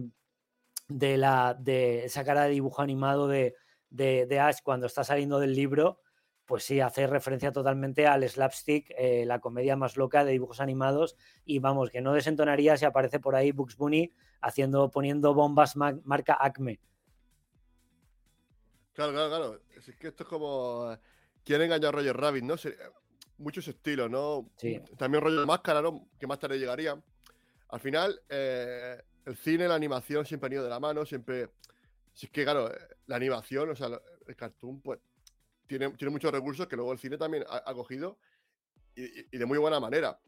de, la, de esa cara de dibujo animado de, de Ash cuando está saliendo del libro, pues sí, hace referencia totalmente al slapstick, eh, la comedia más loca de dibujos animados. Y vamos, que no desentonaría si aparece por ahí Bugs Bunny haciendo, poniendo bombas marca Acme. Claro, claro, claro. Es que esto es como. Eh, quieren engañar a Roger Rabbit, ¿no? Muchos estilos, ¿no? Sí. También rollo de máscara, ¿no? Que más tarde llegaría. Al final, eh, el cine, la animación siempre han ido de la mano, siempre. Si es que, claro, la animación, o sea, el cartoon, pues tiene, muchos recursos que luego el cine también ha, cogido y, de muy buena manera.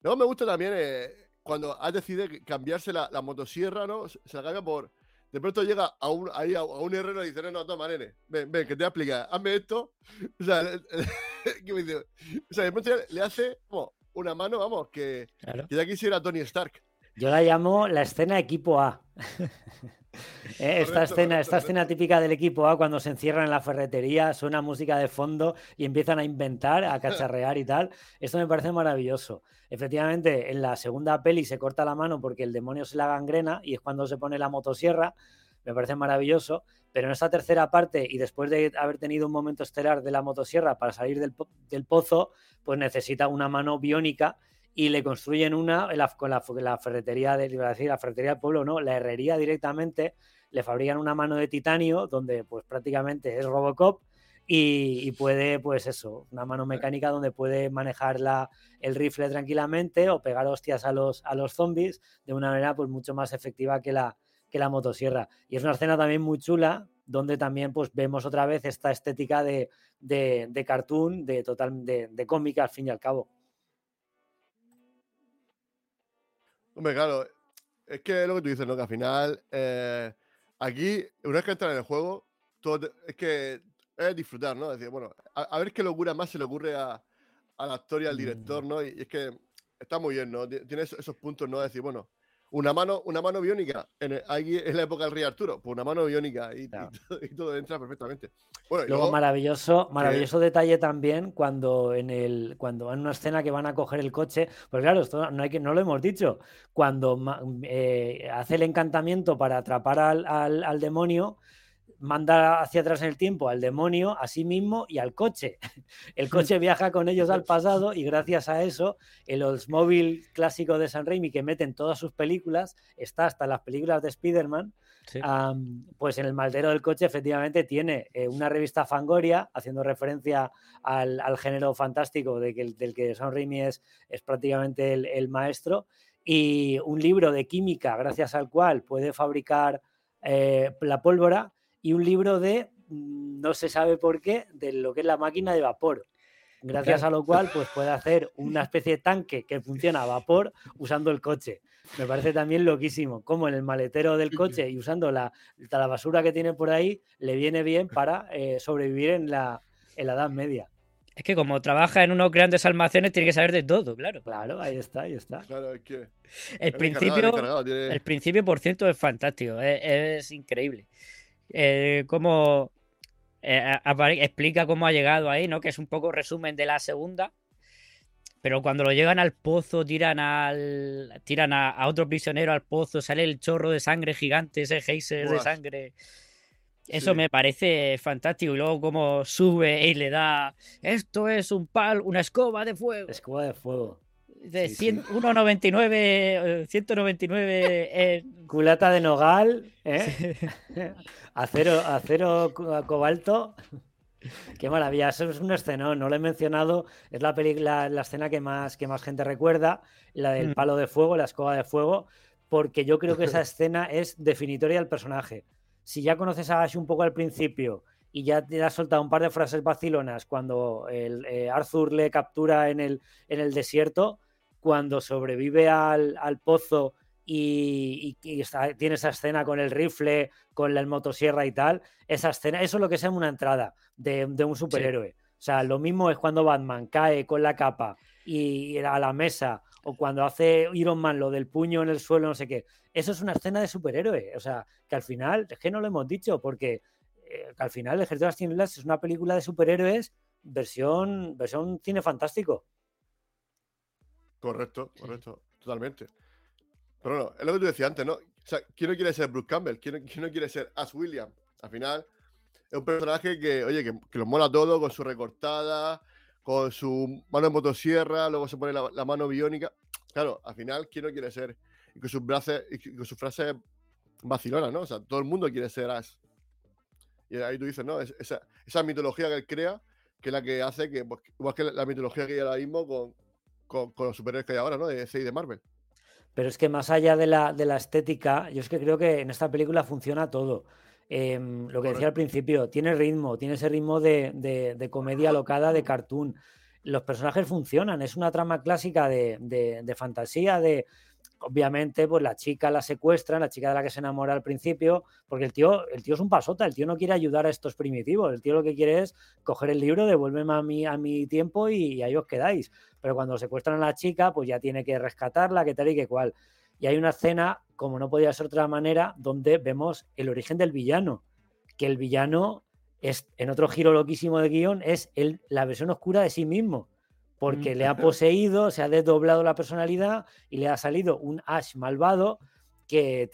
Luego me gusta también eh, cuando has decidido cambiarse la, motosierra, ¿no? Se, la cambia por. De pronto llega a un, ahí a, un herrero y dice: No, no, toma, nene, ven, ven, que te voy a explicar, hazme esto. O sea, o sea de pronto le hace como una mano, vamos, que, que ya quisiera Tony Stark. Yo la llamo la escena equipo A. Eh, esta, escena, esta escena típica del equipo A cuando se encierran en la ferretería, suena música de fondo y empiezan a inventar, a cacharrear y tal. Esto me parece maravilloso. Efectivamente, en la segunda peli se corta la mano porque el demonio se la gangrena y es cuando se pone la motosierra. Me parece maravilloso. Pero en esta tercera parte, y después de haber tenido un momento estelar de la motosierra para salir del, del pozo, pues necesita una mano biónica y le construyen una con la, ferretería de decir, la ferretería del pueblo, no, la herrería directamente, le fabrican una mano de titanio donde pues prácticamente es Robocop y, puede, pues eso, una mano mecánica donde puede manejar la, el rifle tranquilamente o pegar hostias a los, a los zombies de una manera pues mucho más efectiva que la, que la motosierra. Y es una escena también muy chula donde también pues vemos otra vez esta estética de, de, cartoon, de total, de, de cómica al fin y al cabo. Hombre, claro, es que es lo que tú dices, ¿no? Que al final, eh, aquí, una vez que entras en el juego, todo, es que es disfrutar, ¿no? Es decir, bueno, a, ver qué locura más se le ocurre a, al actor y al director, mm. ¿no? Y, es que está muy bien, ¿no? Tiene esos, esos puntos, ¿no? De decir, bueno, una mano, una mano biónica. En, en la época del rey Arturo, pues una mano biónica y, todo, entra perfectamente. luego, maravilloso, maravilloso detalle también cuando en el cuando van una escena que van a coger el coche, pues claro, esto no hay que no lo hemos dicho. Cuando eh, hace el encantamiento para atrapar al, al demonio, manda hacia atrás en el tiempo al demonio, a sí mismo y al coche. El coche viaja con ellos al pasado y gracias a eso el Oldsmobile clásico de San Raimi que mete en todas sus películas, está hasta en las películas de Spider-Man, pues en el maldero del coche efectivamente tiene eh, una revista Fangoria haciendo referencia al, género fantástico de que, del que San Raimi es, es prácticamente el, maestro y un libro de química gracias al cual puede fabricar eh, la pólvora y un libro de, mm, no se sabe por qué, de lo que es la máquina de vapor. Gracias a lo cual, pues puede hacer una especie de tanque que funciona a vapor usando el coche. Me parece también loquísimo, como en el maletero del coche y usando la, la basura que tiene por ahí, le viene bien para eh, sobrevivir en la, en la Edad Media. Es que como trabaja en unos grandes almacenes, tiene que saber de todo, claro. Claro, ahí está, ahí está. Claro, es que... El, principio, el principio, por cierto, es fantástico, es increíble eh, cómo eh, explica cómo ha llegado ahí, ¿no? Que es un poco resumen de la segunda. Pero cuando lo llegan al pozo, tiran al. tiran a, otro prisionero al pozo, sale el chorro de sangre gigante, ese geyser de sangre. Eso me parece fantástico. Y luego como sube y le da, esto es un pal, una escoba de fuego. Escoba de fuego. De 1,99, 199 en... Culata de nogal, ¿eh? acero, acero cobalto. Qué maravilla, eso es un escenón, no lo he mencionado, es la película, la escena que más, que más gente recuerda, la del mm. palo de fuego, la escoba de fuego, porque yo creo que esa escena es definitoria del personaje. Si ya conoces a Ash un poco al principio y ya te has soltado un par de frases vacilonas cuando el, eh, Arthur le captura en el, en el desierto, cuando sobrevive al, pozo y, tiene esa escena con el rifle, con la motosierra y tal, esa escena, eso es lo que es una entrada de, un superhéroe. O sea, lo mismo es cuando Batman cae con la capa y a la mesa, o cuando hace Iron Man lo del puño en el suelo, no sé qué. Eso es una escena de superhéroe. O sea, que al final, es que no lo hemos dicho, porque eh, al final El Ejército de las Tinieblas es una película de superhéroes versión, versión cine fantástico. Correcto, correcto, totalmente. Pero bueno, es lo que tú decías antes, ¿no? O sea, ¿quién no quiere ser Bruce Campbell? ¿Quién, no quiere ser Ash Williams? Al final, es un personaje que, oye, que, lo mola todo con su recortada, con su mano de motosierra, luego se pone la, mano biónica. Claro, al final, ¿quién no quiere ser? Y con sus brazos, y con sus frases vacilonas, ¿no? O sea, todo el mundo quiere ser Ash. Y ahí tú dices, ¿no? esa, esa mitología que él crea, que es la que hace que, pues, igual que la mitología que hay ahora mismo con, con, los superhéroes que hay ahora, ¿no? De DC y de Marvel. Pero es que más allá de la, de la estética, yo es que creo que en esta película funciona todo. Em, lo que decía al principio, tiene ritmo, tiene ese ritmo de, de, comedia locada, de cartoon. Los personajes funcionan, es una trama clásica de, de fantasía, de, obviamente, pues la chica la secuestra, la chica de la que se enamora al principio, porque el tío, el tío es un pasota, el tío no quiere ayudar a estos primitivos, el tío lo que quiere es coger el libro, devuélveme a mi, a mi tiempo y, ahí os quedáis. Pero cuando secuestran a la chica, pues ya tiene que rescatarla, que tal y que cual. Y hay una escena, como no podía ser otra manera, donde vemos el origen del villano, que el villano es, en otro giro loquísimo de guion, es el, la versión oscura de sí mismo porque le ha poseído, se ha desdoblado la personalidad y le ha salido un Ash malvado que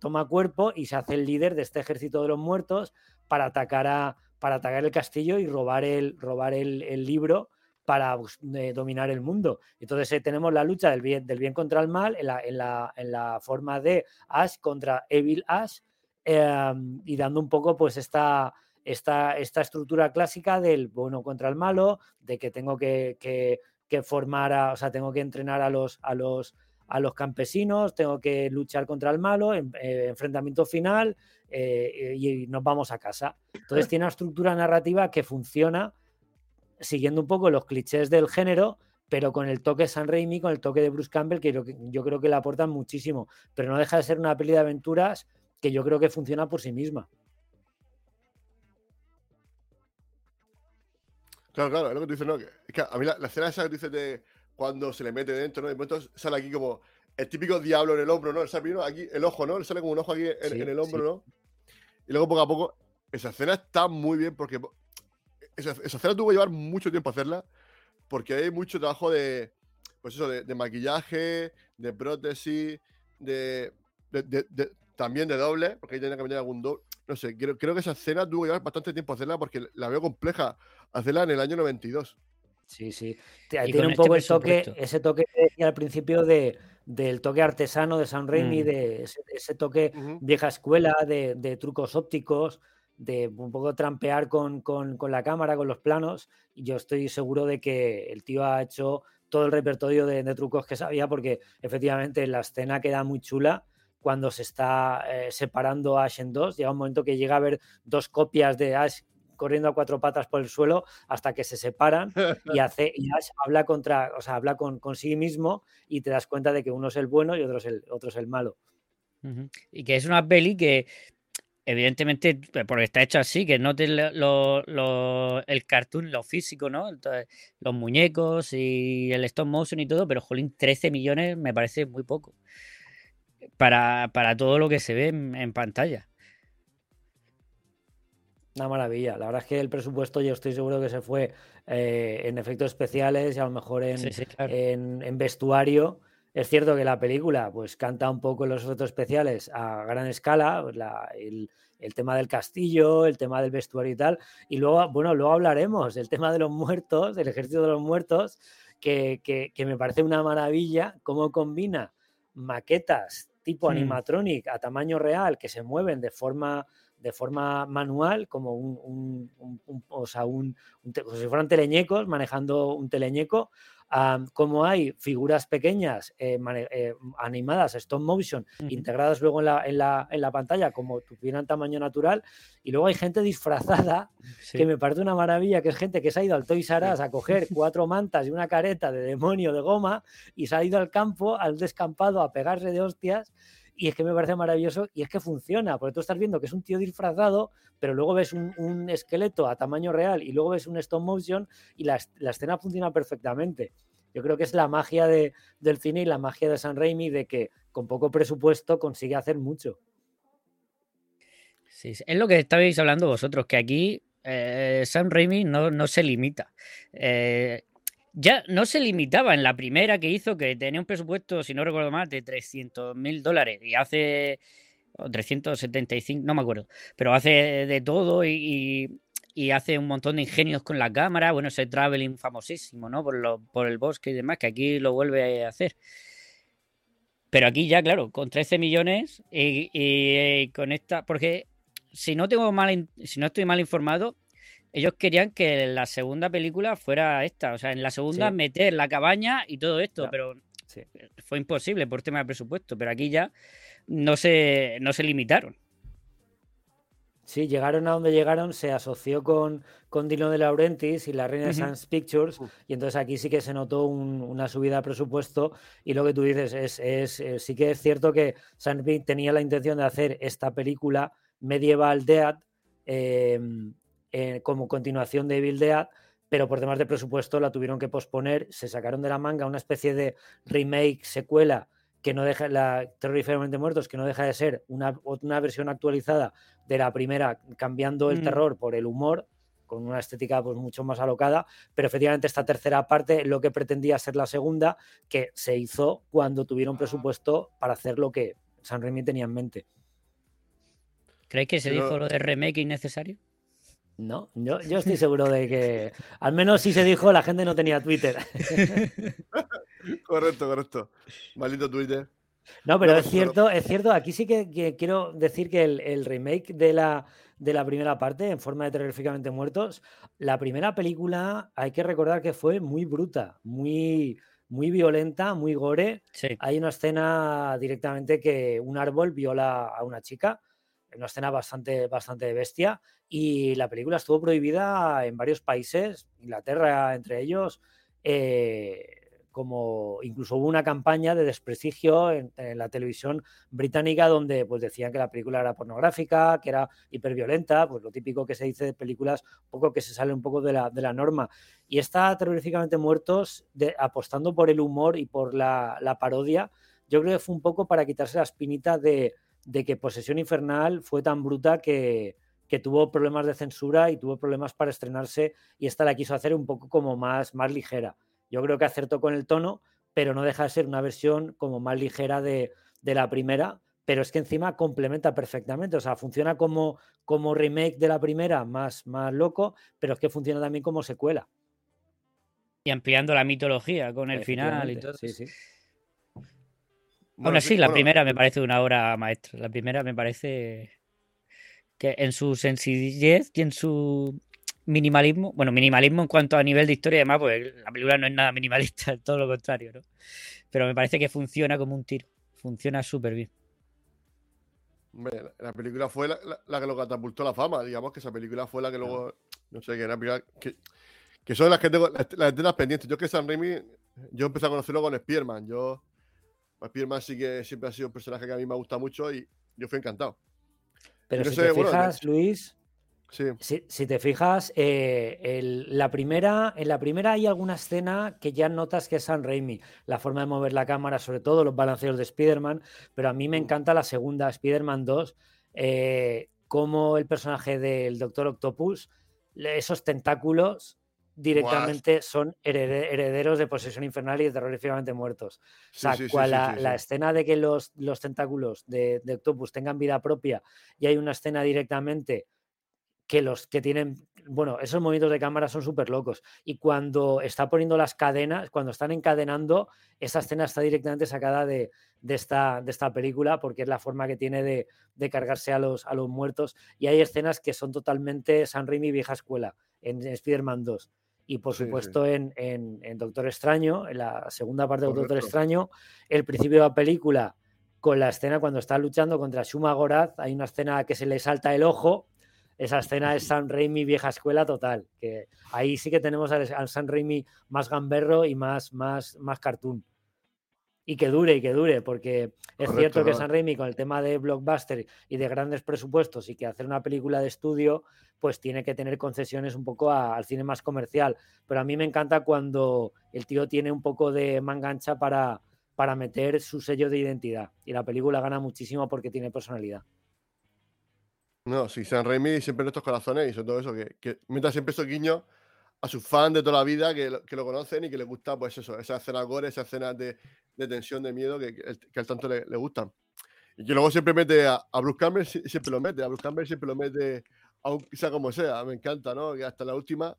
toma cuerpo y se hace el líder de este ejército de los muertos para atacar, a, para atacar el castillo y robar el, robar el, libro para eh, dominar el mundo. Entonces eh, tenemos la lucha del bien, del bien contra el mal en la, en la, forma de Ash contra Evil Ash em, y dando un poco pues esta, esta, esta estructura clásica del bueno contra el malo, de que tengo que, formar, a, o sea, tengo que entrenar a los, a los, a los campesinos, tengo que luchar contra el malo, eh, enfrentamiento final eh, y nos vamos a casa. Entonces tiene una estructura narrativa que funciona siguiendo un poco los clichés del género, pero con el toque San Raimi, con el toque de Bruce Campbell, que yo, yo creo que le aportan muchísimo, pero no deja de ser una peli de aventuras que yo creo que funciona por sí misma. Claro, claro, es lo que tú dices, ¿no? Es que a mí la, escena esa que tú dices de cuando se le mete dentro, ¿no? De momento sale aquí como el típico diablo en el hombro, ¿no? Él sale aquí el ojo, ¿no? Él sale como un ojo aquí en, el hombro, ¿no? Y luego poco a poco, esa escena está muy bien porque esa, escena tuvo que llevar mucho tiempo hacerla porque hay mucho trabajo de, pues eso, de, maquillaje, de prótesis, de, también de doble, porque ahí tenía que meter algún doble no sé, creo, que esa escena tuvo que llevar bastante tiempo hacerla porque la veo compleja hacerla en el año 92. Sí, sí. Tiene un este poco el toque, ese toque que decía al principio de, del toque artesano de San Raimi, mm. de ese, toque vieja escuela, de, trucos ópticos, de un poco trampear con, la cámara, con los planos. Y yo estoy seguro de que el tío ha hecho todo el repertorio de, de trucos que sabía, porque efectivamente la escena queda muy chula cuando se está eh, separando Ash en dos. Llega un momento que llega a haber dos copias de Ash corriendo a cuatro patas por el suelo hasta que se separan y hace Ash habla contra, o sea, habla con, sí mismo y te das cuenta de que uno es el bueno y otro es el, otro es el malo. Y que es una peli que evidentemente, porque está hecho así, que no lo, el cartoon, lo físico, ¿no? Entonces, los muñecos y el stop motion y todo, pero jolín, 13 millones me parece muy poco para, todo lo que se ve en, pantalla. Una maravilla. La verdad es que el presupuesto yo estoy seguro que se fue eh, en efectos especiales y a lo mejor en, en, vestuario Es cierto que la película pues canta un poco los efectos especiales a gran escala, pues, el, tema del castillo, el tema del vestuario y tal. Y luego, bueno, luego hablaremos del tema de los muertos, del ejército de los muertos, que, que me parece una maravilla cómo combina maquetas tipo animatronic a tamaño real que se mueven de forma de forma manual, como un, o sea, un, como si fueran teleñecos, manejando un teleñeco, como hay figuras pequeñas eh, eh, animadas stop motion integradas luego en la, en, la, en la, pantalla como tuvieran tamaño natural y luego hay gente disfrazada que me parece una maravilla que es gente que se ha ido al Toys R Us a coger cuatro mantas y una careta de demonio de goma y se ha ido al campo al descampado a pegarse de hostias y es que me parece maravilloso y es que funciona, porque tú estás viendo que es un tío disfrazado, pero luego ves un, esqueleto a tamaño real y luego ves un stop motion y la, escena funciona perfectamente. Yo creo que es la magia de, del cine y la magia de San Raimi de que con poco presupuesto consigue hacer mucho. Sí, es lo que estabais hablando vosotros, que aquí eh, Sam Raimi no, no se limita. Eh, ya no se limitaba en la primera que hizo, que tenía un presupuesto, si no recuerdo mal, de 300 mil dólares y hace 375, no me acuerdo, pero hace de todo y, hace un montón de ingenios con la cámara, bueno, ese traveling famosísimo, ¿no? Por, lo, por el bosque y demás, que aquí lo vuelve a hacer. Pero aquí ya, claro, con 13 millones y, y con esta, porque si no tengo mal, si no estoy mal informado, ellos querían que la segunda película fuera esta, o sea, en la segunda meter la cabaña y todo esto, pero fue imposible por tema de presupuesto, pero aquí ya no se, no se limitaron. Sí, llegaron a donde llegaron, se asoció con, con Dino de Laurentiis y la Reina de Sans Pictures, y entonces aquí sí que se notó una subida de presupuesto. Y lo que tú dices es, es, eh, sí que es cierto que Sans tenía la intención de hacer esta película medieval Dead, eh, eh, como continuación de Evil Dead, pero por temas de presupuesto la tuvieron que posponer, se sacaron de la manga una especie de remake, secuela, que no deja, la Terroríficamente Muertos, que no deja de ser una, una versión actualizada de la primera, cambiando el mm. terror por el humor, con una estética pues mucho más alocada, pero efectivamente esta tercera parte lo que pretendía ser la segunda, que se hizo cuando tuvieron presupuesto para hacer lo que San Remi tenía en mente. ¿Crees que se dijo lo de remake innecesario? No, yo, yo estoy seguro de que al menos si se dijo la gente no tenía Twitter. correcto, correcto. Maldito Twitter. No, pero es cierto, es cierto. Aquí sí que, quiero decir que el, remake de la, de la primera parte, en forma de terroríficamente muertos, la primera película hay que recordar que fue muy bruta, muy, muy violenta, muy gore. Hay una escena directamente que un árbol viola a una chica una escena bastante, bastante bestia. Y la película estuvo prohibida en varios países, Inglaterra entre ellos, eh, como incluso hubo una campaña de desprestigio en, la televisión británica donde pues decían que la película era pornográfica, que era hiperviolenta, pues lo típico que se dice de películas, poco que se sale un poco de la, de la norma. Y está terroríficamente muertos apostando por el humor y por la, la parodia. Yo creo que fue un poco para quitarse la espinita de, de que Posesión Infernal fue tan bruta que, tuvo problemas de censura y tuvo problemas para estrenarse y esta la quiso hacer un poco como más, más ligera. Yo creo que acertó con el tono, pero no deja de ser una versión como más ligera de, la primera, pero es que encima complementa perfectamente, o sea, funciona como, como remake de la primera, más, más loco, pero es que funciona también como secuela. Y ampliando la mitología con el final y todo. Sí, sí. Bueno, sí, la primera me parece una obra maestra. La primera me parece que en su sencillez y en su minimalismo, bueno, minimalismo en cuanto a nivel de historia y demás, pues la película no es nada minimalista, todo lo contrario, ¿no? Pero me parece que funciona como un tiro, funciona súper bien. La película fue la, que lo catapultó a la fama, digamos que esa película fue la que luego, no sé, que era que, que son las que tengo, las, las pendientes. Yo que San Raimi, yo empecé a conocerlo con Spearman, yo Spiderman sí que siempre ha sido un personaje que a mí me gusta mucho y yo fui encantado. Pero si te fijas, Luis, si, te fijas, eh, la primera, en la primera hay alguna escena que ya notas que es San Raimi, la forma de mover la cámara, sobre todo los balanceos de Spider-Man, pero a mí me mm. encanta la segunda, Spider-Man 2, eh, como el personaje del Doctor Octopus, esos tentáculos directamente son herederos de posesión infernal y de terroríficamente muertos. o sea, la, escena de que los, los tentáculos de, de, Octopus tengan vida propia y hay una escena directamente que los que tienen, bueno, esos movimientos de cámara son súper locos. Y cuando está poniendo las cadenas, cuando están encadenando, esa escena está directamente sacada de, esta, de esta película porque es la forma que tiene de, cargarse a los, a los muertos. Y hay escenas que son totalmente San Raimi vieja escuela en Spider-Man 2. Y por supuesto En, en, Doctor Extraño, en la segunda parte de Doctor Extraño, el principio de la película con la escena cuando está luchando contra Shuma Gorath, hay una escena que se le salta el ojo esa escena es San Raimi vieja escuela total, que ahí sí que tenemos al, San Raimi más gamberro y más, más, más cartoon. Y que dure, y que dure, porque es cierto que San Raimi con el tema de blockbuster y de grandes presupuestos y que hacer una película de estudio, pues tiene que tener concesiones un poco al cine más comercial. Pero a mí me encanta cuando el tío tiene un poco de mangancha para, para meter su sello de identidad. Y la película gana muchísimo porque tiene personalidad. No, sí, San Raimi siempre en estos corazones y sobre todo eso, que, que mientras siempre esos guiños a sus fans de toda la vida que lo, que lo conocen y que les gusta, pues eso, esas escenas gore, esas escenas de, de tensión, de miedo que, que, al tanto le, le, gustan. Y que luego siempre mete a, a, Bruce Campbell, siempre lo mete, a Bruce Campbell siempre lo mete, aunque sea como sea, me encanta, ¿no? Que hasta la última,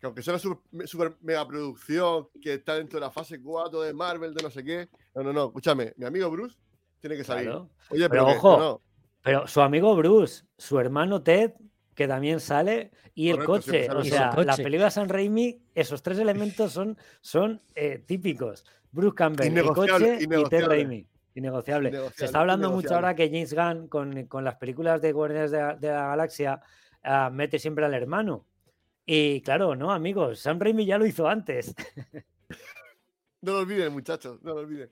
que aunque sea una super, mega producción que está dentro de la fase 4 de Marvel, de no sé qué, no, no, no, escúchame, mi amigo Bruce tiene que salir. Oye, pero, ojo, no, pero su amigo Bruce, su hermano Ted, que también sale, y el coche. O sea, la película de San Raimi, esos tres elementos son, son eh, típicos. Bruce Campbell, el coche y Ted Raimi. Innegociable. Se está hablando mucho ahora que James Gunn, con, las películas de Guardianes de, la Galaxia, ah, mete siempre al hermano. Y claro, no, amigos, San Raimi ya lo hizo antes. no lo olviden, muchachos, no lo olviden.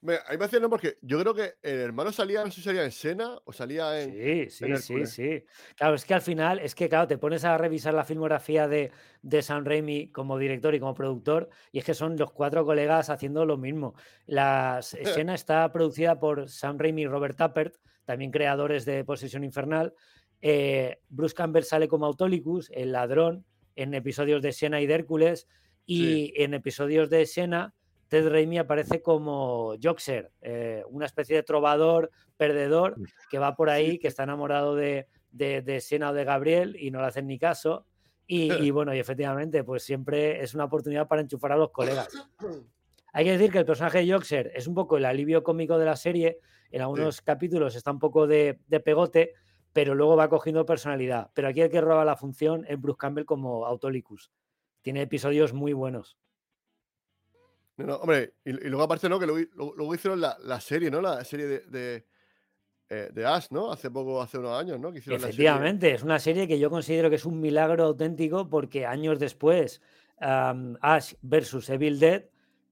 Me, ahí me hacía no porque yo creo que el hermano salía, no sé si salía en Sena o salía en. Sí, sí, sí, sí. Claro, es que al final, es que claro, te pones a revisar la filmografía de, de Sam Raimi como director y como productor, y es que son los cuatro colegas haciendo lo mismo. La escena está producida por Sam Raimi y Robert Tappert, también creadores de Posesión Infernal. Eh, Bruce Campbell sale como Autolicus, el ladrón, en episodios de Sena y de Hércules, y en episodios de Sena Ted Raimi aparece como Joxer, eh, una especie de trovador perdedor que va por ahí, que está enamorado de, de, de Siena o de Gabriel y no le hacen ni caso. Y, bueno, y efectivamente, pues siempre es una oportunidad para enchufar a los colegas. Hay que decir que el personaje de Joxer es un poco el alivio cómico de la serie. En algunos capítulos está un poco de, de, pegote, pero luego va cogiendo personalidad. Pero aquí el que roba la función es Bruce Campbell como Autolicus. Tiene episodios muy buenos. No, hombre, y, luego aparte, ¿no? Que luego, hicieron la, la, serie, ¿no? La serie de, de, eh, Ash, ¿no? Hace poco, hace unos años, ¿no? Efectivamente, es una serie que yo considero que es un milagro auténtico porque años después, Ash versus Evil Dead,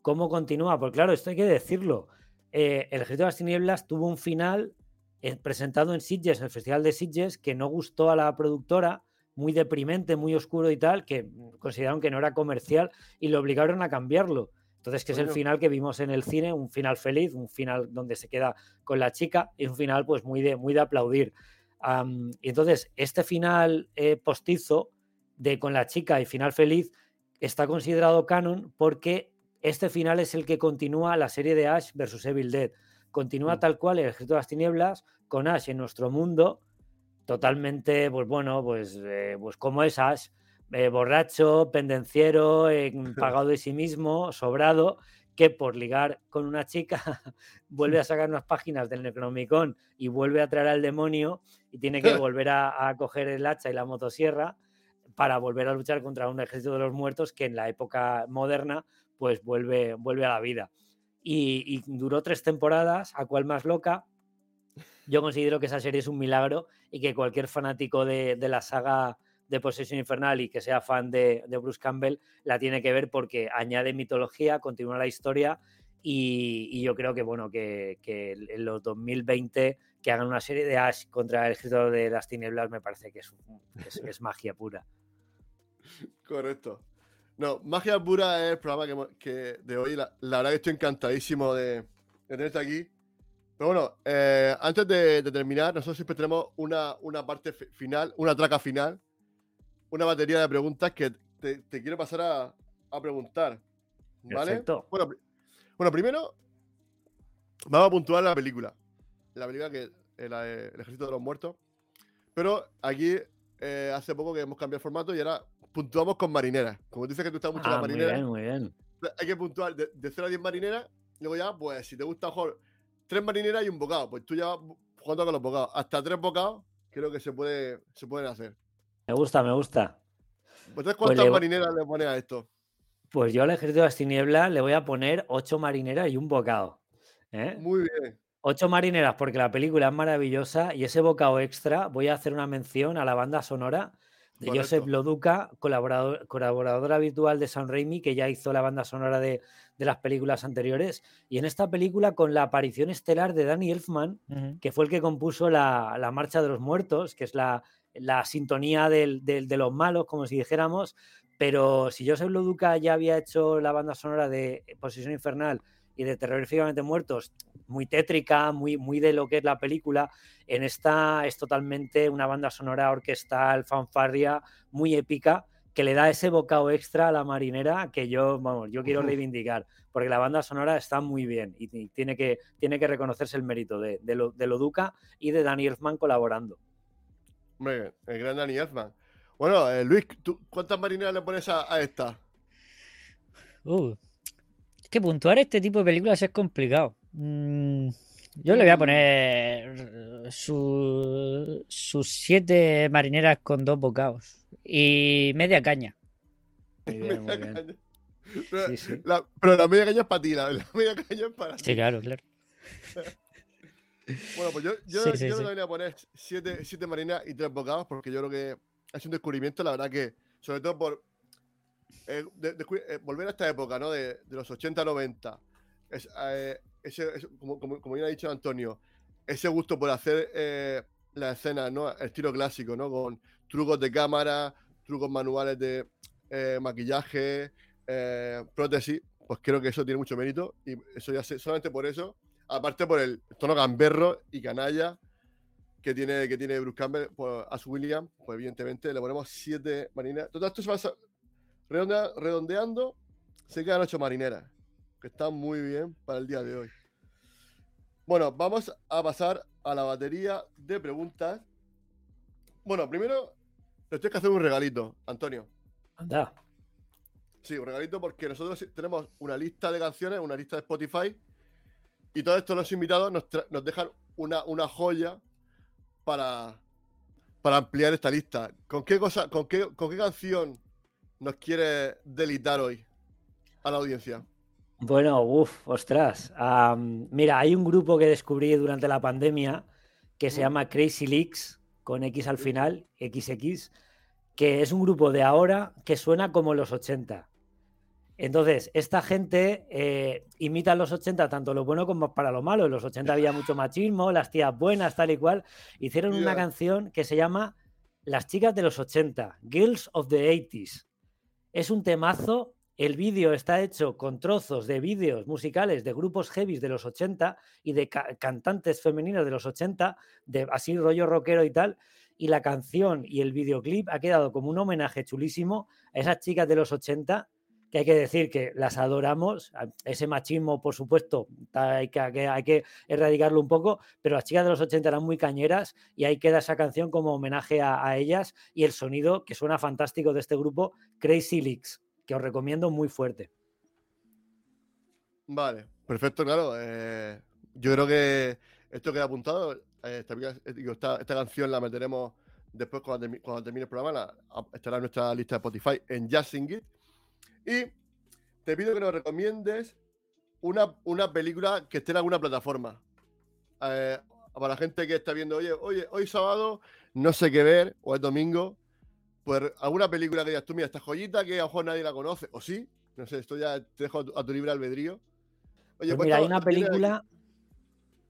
¿cómo continúa? Porque claro, esto hay que decirlo. Eh, el Ejército de las Tinieblas tuvo un final eh, presentado en Sitges, en el Festival de Sitges, que no gustó a la productora, muy deprimente, muy oscuro y tal, que consideraron que no era comercial y lo obligaron a cambiarlo. Entonces, que es el final que vimos en el cine, un final feliz, un final donde se queda con la chica y un final pues muy de, muy de aplaudir. y entonces, este final eh, postizo de con la chica y final feliz está considerado canon porque este final es el que continúa la serie de Ash versus Evil Dead. Continúa mm. tal cual el ejército de las tinieblas con Ash en nuestro mundo, totalmente, pues bueno, pues, eh, pues como es Ash, eh, borracho, pendenciero, pagado de sí mismo, sobrado, que por ligar con una chica vuelve a sacar unas páginas del Necronomicon y vuelve a traer al demonio y tiene que volver a, coger el hacha y la motosierra para volver a luchar contra un ejército de los muertos que en la época moderna pues vuelve, vuelve a la vida. Y, duró tres temporadas, a cual más loca. Yo considero que esa serie es un milagro y que cualquier fanático de, de la saga de Possession Infernal y que sea fan de, Bruce Campbell, la tiene que ver porque añade mitología, continúa la historia y, yo creo que, bueno, que, en los 2020 que hagan una serie de Ash contra el escritor de las tinieblas me parece que es, magia pura. Correcto. No, Magia Pura es el programa que, de hoy. La, verdad que estoy encantadísimo de, tenerte aquí. Pero bueno, eh, antes de, terminar, nosotros siempre tenemos una, una parte final, una traca final, una batería de preguntas que te, quiero pasar a, preguntar. ¿Vale? Bueno, bueno, primero vamos a puntuar la película. La película que el, el Ejército de los Muertos. Pero aquí eh, hace poco que hemos cambiado el formato y ahora puntuamos con marineras. Como dices que tú estás mucho en la marinera. Muy bien, muy bien. Hay que puntuar de, 0 a 10 marineras. Luego ya, pues, si te gusta mejor tres marineras y un bocado, pues tú ya vas jugando con los bocados. Hasta tres bocados creo que se, puede, se pueden hacer. Me gusta, me gusta. Pues, ¿cuántas marineras le pones a esto? Pues yo al ejército de las tinieblas le voy a poner ocho marineras y un bocado. ¿eh? Muy bien. Ocho marineras porque la película es maravillosa y ese bocado extra voy a hacer una mención a la banda sonora de Joseph Loduca, colaborador, colaborador habitual de Sam Raimi, que ya hizo la banda sonora de, las películas anteriores. Y en esta película, con la aparición estelar de Danny Elfman, que fue el que compuso la, Marcha de los Muertos, que es la, sintonía de los malos, como si dijéramos. Pero si Joseph Loduca ya había hecho la banda sonora de Posesión Infernal y de Terroríficamente Muertos, muy tétrica, muy, muy de lo que es la película. En esta es totalmente una banda sonora orquestal, fanfarria, muy épica, que le da ese bocado extra a la marinera que yo, vamos, yo quiero reivindicar, porque la banda sonora está muy bien y tiene que, tiene que reconocerse el mérito de, de, lo, de Duca y de Danny Elfman colaborando. Bien, el gran Danny Elfman. Bueno, eh, Luis, ¿cuántas marineras le pones a, esta? Uh, es que puntuar este tipo de películas es complicado. Mm, yo le voy a poner sus siete marineras con dos bocados y media caña. Pero, La, media caña es para ti, la, media caña es para ti. Sí, claro, claro. bueno, pues yo, yo, yo le voy a poner siete, siete marineras y tres bocados porque yo creo que es un descubrimiento, la verdad que, sobre todo por eh, eh, volver a esta época, ¿no? De, de los 80-90. Es, eh, ese, como, como, ya ha dicho Antonio, ese gusto por hacer la escena, ¿no? Estilo clásico, ¿no? Con trucos de cámara, trucos manuales de eh, maquillaje, prótesis, pues creo que eso tiene mucho mérito y eso ya sé, solamente por eso, aparte por el tono gamberro y canalla que tiene, que tiene Bruce Campbell pues, a su William, pues evidentemente le ponemos siete marineras. Todo esto se va redondeando, se quedan ocho marineras que está muy bien para el día de hoy. Bueno, vamos a pasar a la batería de preguntas. Bueno, primero le tengo que hacer un regalito, Antonio. Anda. Sí, un regalito porque nosotros tenemos una lista de canciones, una lista de Spotify, y todos estos los invitados nos, dejan una, una joya para, para ampliar esta lista. ¿Con qué cosa, con qué, con qué canción nos quiere delitar hoy a la audiencia? Bueno, uff, ostras. mira, hay un grupo que descubrí durante la pandemia que se llama Crazy Leaks, con X al final, XX, que es un grupo de ahora que suena como los 80. Entonces, esta gente eh, imita los 80 tanto lo bueno como para lo malo. En los 80 había mucho machismo, las tías buenas, tal y cual. Hicieron una canción que se llama Las chicas de los 80, Girls of the 80s. Es un temazo el vídeo está hecho con trozos de vídeos musicales de grupos heavy de los 80 y de cantantes femeninas de los 80, de así rollo rockero y tal. Y la canción y el videoclip ha quedado como un homenaje chulísimo a esas chicas de los 80 que hay que decir que las adoramos, ese machismo, por supuesto, hay que, hay que erradicarlo un poco, pero las chicas de los 80 eran muy cañeras y ahí queda esa canción como homenaje a, ellas y el sonido que suena fantástico de este grupo, Crazy Leaks que os recomiendo muy fuerte. Vale, perfecto, claro. Eh, yo creo que esto queda apuntado. Eh, esta, canción la meteremos después cuando, termine el programa. estará en nuestra lista de Spotify en Just Sing It. Y te pido que nos recomiendes una, una película que esté en alguna plataforma. Eh, para la gente que está viendo, oye, oye, hoy sábado no sé qué ver, o es domingo, pues alguna película que digas tú, mira, esta joyita que a lo mejor nadie la conoce, o sí, no sé, esto ya te dejo a tu libre albedrío. Oye, pues, pues mira, hay una película,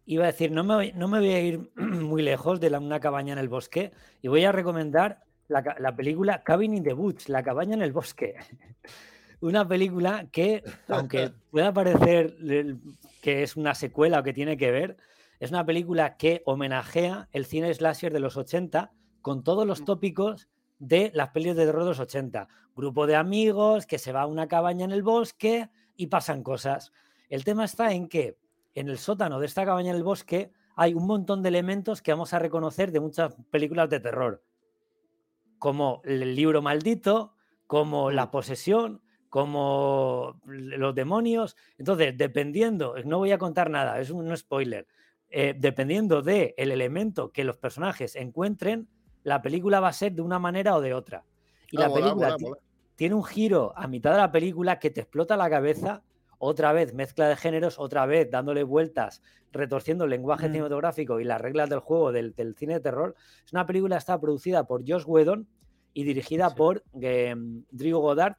iba a decir, no me, voy, no me voy a ir muy lejos de la, una cabaña en el bosque y voy a recomendar la, película Cabin in the Woods, La cabaña en el bosque. una película que, aunque pueda parecer que es una secuela o que tiene que ver, es una película que homenajea el cine slasher de los 80 con todos los mm. tópicos de las pelis de terror de los 80. Grupo de amigos que se va a una cabaña en el bosque y pasan cosas. El tema está en que en el sótano de esta cabaña en el bosque hay un montón de elementos que vamos a reconocer de muchas películas de terror, como el libro maldito, como la posesión, como los demonios. Entonces, dependiendo, no voy a contar nada, es un spoiler, eh, dependiendo del el elemento que los personajes encuentren, la película va a ser de una manera o de otra. Y la película tiene un giro a mitad de la película que te explota la cabeza otra vez mezcla de géneros, otra vez dándole vueltas, retorciendo el lenguaje mm. cinematográfico y las reglas del juego del, cine de terror. Es una película que está producida por Josh Whedon y dirigida por em, Drew Goddard.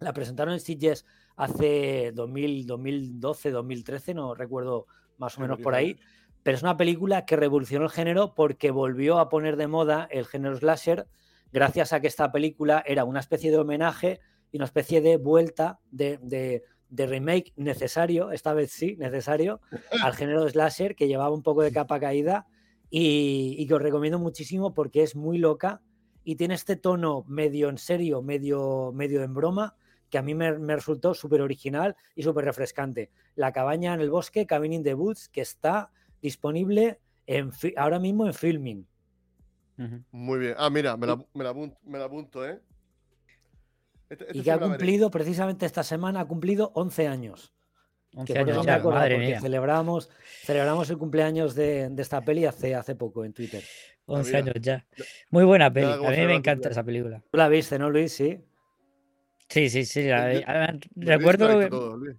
La presentaron en Sitges hace 2012, 2013, no recuerdo más o menos por ahí. Pero es una película que revolucionó el género porque volvió a poner de moda el género slasher gracias a que esta película era una especie de homenaje y una especie de vuelta de, de remake necesario, esta vez sí, necesario, al género de slasher que llevaba un poco de capa caída y, que os recomiendo muchísimo porque es muy loca y tiene este tono medio en serio, medio, medio en broma, que a mí me, resultó súper original y súper refrescante. La cabaña en el bosque, Cabin in the Woods, que está disponible en, ahora mismo en Filming. Muy bien. Ah, mira, me la, me la apunto, ¿eh? Este, este y que ha cumplido, precisamente esta semana, ha cumplido 11 años. 11 años ya, madre mía. Celebramos, celebramos el cumpleaños de, esta peli hace, hace poco en Twitter. 11 años ya. Muy buena peli. A mí me encanta esa película. Tú la viste, ¿no, Luis? Sí. Sí, sí, sí. recuerdo que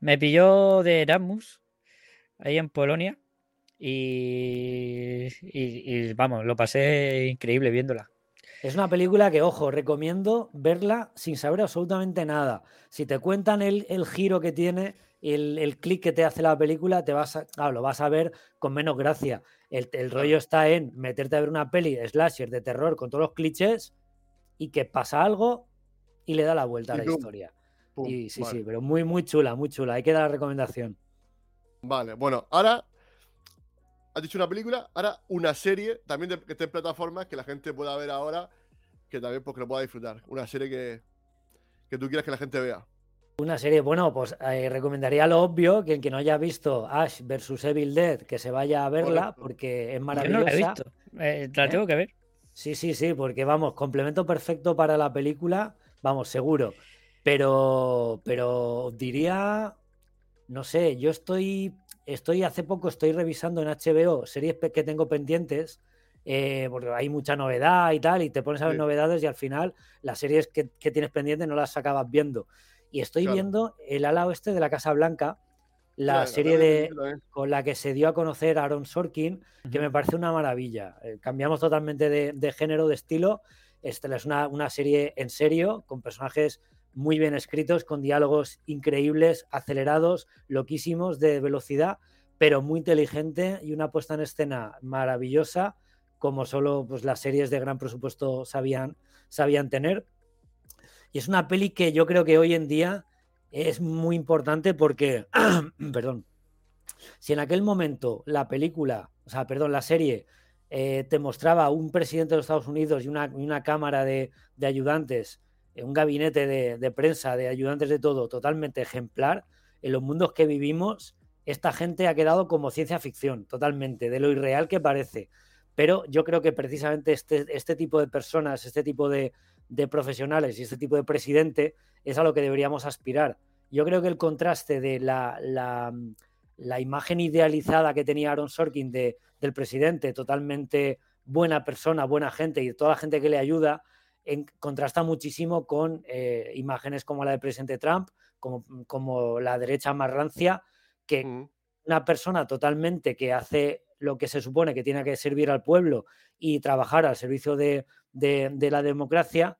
me pilló de Erasmus, ahí en Polonia. y, y, vamos, lo pasé increíble viéndola. Es una película que, ojo, recomiendo verla sin saber absolutamente nada. Si te cuentan el, giro que tiene, el, el clic que te hace la película, te vas a, lo vas a ver con menos gracia. El, rollo está en meterte a ver una peli de slasher de terror con todos los clichés y que pasa algo y le da la vuelta a la historia. y sí, sí, pero muy, muy chula, muy chula. Hay que dar la recomendación. Vale, bueno, ahora has dicho una película, ahora una serie también que esté en plataformas que la gente pueda ver ahora, que también porque pues, lo pueda disfrutar. Una serie que, que tú quieras que la gente vea. Una serie, bueno, pues eh, recomendaría lo obvio, que el que no haya visto Ash vs Evil Dead, que se vaya a verla, porque es maravillosa. Yo no la he visto, eh, la ¿Eh? tengo que ver. Sí, sí, sí, porque vamos, complemento perfecto para la película, vamos, seguro. Pero, pero diría, no sé, yo estoy estoy hace poco estoy revisando en HBO series que tengo pendientes eh, porque hay mucha novedad y tal y te pones a ver novedades y al final las series que, tienes pendientes no las acabas viendo. Y estoy viendo el ala oeste de la Casa Blanca la serie de, con la que se dio a conocer Aaron Sorkin que me parece una maravilla. Eh, cambiamos totalmente de, género de estilo es una, una serie en serio con personajes muy bien escritos, con diálogos increíbles, acelerados, loquísimos, de velocidad, pero muy inteligente y una puesta en escena maravillosa, como solo pues, las series de gran presupuesto sabían, sabían tener. Y es una peli que yo creo que hoy en día es muy importante porque, perdón, si en aquel momento la película, o sea, perdón, la serie eh, te mostraba un presidente de los Estados Unidos y una, una cámara de, de ayudantes un gabinete de, prensa, de ayudantes de todo, totalmente ejemplar, en los mundos que vivimos, esta gente ha quedado como ciencia ficción, totalmente, de lo irreal que parece. Pero yo creo que precisamente este, este tipo de personas, este tipo de, profesionales y este tipo de presidente es a lo que deberíamos aspirar. Yo creo que el contraste de la, imagen idealizada que tenía Aaron Sorkin de, del presidente, totalmente buena persona, buena gente y toda la gente que le ayuda, contrasta muchísimo con eh, imágenes como la del presidente Trump, como, como la derecha más rancia, que mm. una persona totalmente que hace lo que se supone que tiene que servir al pueblo y trabajar al servicio de, de, la democracia,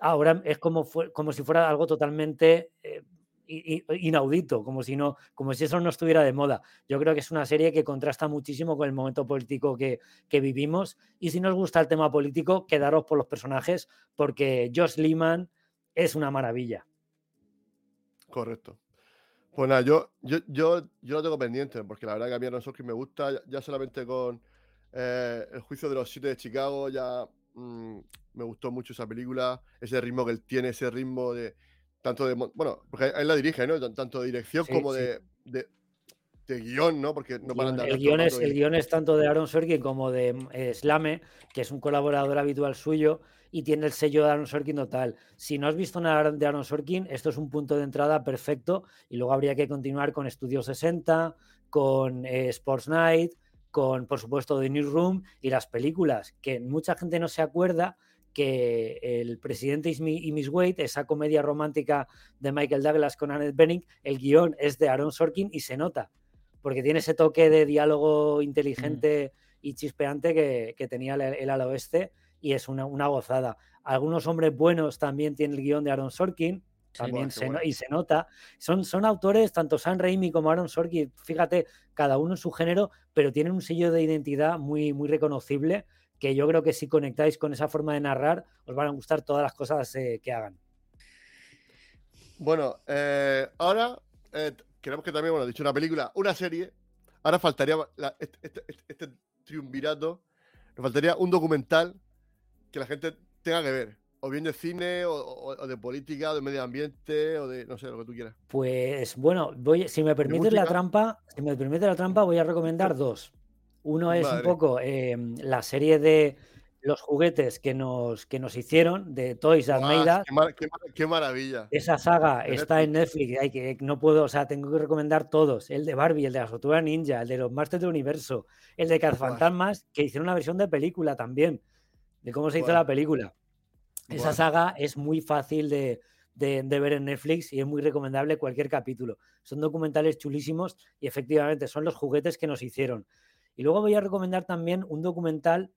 ahora es como, como si fuera algo totalmente eh, inaudito, como si, no, como si eso no estuviera de moda. Yo creo que es una serie que contrasta muchísimo con el momento político que, vivimos. Y si nos gusta el tema político, quedaros por los personajes, porque Josh Lehman es una maravilla. Correcto. Pues nada, yo, yo, yo, yo lo tengo pendiente, porque la verdad que a mí Aaron Sorkin me gusta, ya, solamente con eh, el juicio de los siete de Chicago, ya mm, me gustó mucho esa película, ese ritmo que él tiene, ese ritmo de tanto de, bueno, porque él la dirige, ¿no? Tanto de dirección como de, de, guion, ¿no? Porque no paran de el, guion es, el guion es tanto de Aaron Sorkin como de eh, Slame, que es un colaborador habitual suyo y tiene el sello de Aaron Sorkin total. Si no has visto nada de Aaron Sorkin, esto es un punto de entrada perfecto y luego habría que continuar con Studio 60, con eh, Sports Night, con por supuesto The Newsroom y las películas, que mucha gente no se acuerda que El presidente y Miss Wade, esa comedia romántica de Michael Douglas con Annette Bening, el guion es de Aaron Sorkin y se nota, porque tiene ese toque de diálogo inteligente mm. y chispeante que, tenía el, el al oeste y es una, gozada. Algunos hombres buenos también tienen el guion de Aaron Sorkin, también se, y se nota. Son, son autores, tanto Sam Raimi como Aaron Sorkin, fíjate, cada uno en su género, pero tienen un sello de identidad muy, muy reconocible que yo creo que si conectáis con esa forma de narrar, os van a gustar todas las cosas eh, que hagan. Bueno, eh, ahora eh, queremos que también, bueno, dicho una película, una serie. Ahora faltaría este, este, este, este, triunvirato, nos faltaría un documental que la gente tenga que ver. O bien de cine, o, de política, o de medio ambiente, o de no sé, lo que tú quieras. Pues bueno, voy, si me permites la trampa, si me permite la trampa, voy a recomendar dos. Uno es un poco em, la serie de los juguetes que nos, que nos hicieron de Toys Almeida. Qué, maravilla. Esa saga está en Netflix. Hay que, no puedo, o sea, tengo que recomendar todos. El de Barbie, el de la Tortugas Ninja, el de los Masters del Universo, el de Cazafantasmas, que hicieron una versión de película también de cómo se hizo la película. Esa saga es muy fácil de, ver en Netflix y es muy recomendable cualquier capítulo. Son documentales chulísimos y efectivamente son los juguetes que nos hicieron. Y luego voy a recomendar también un documental.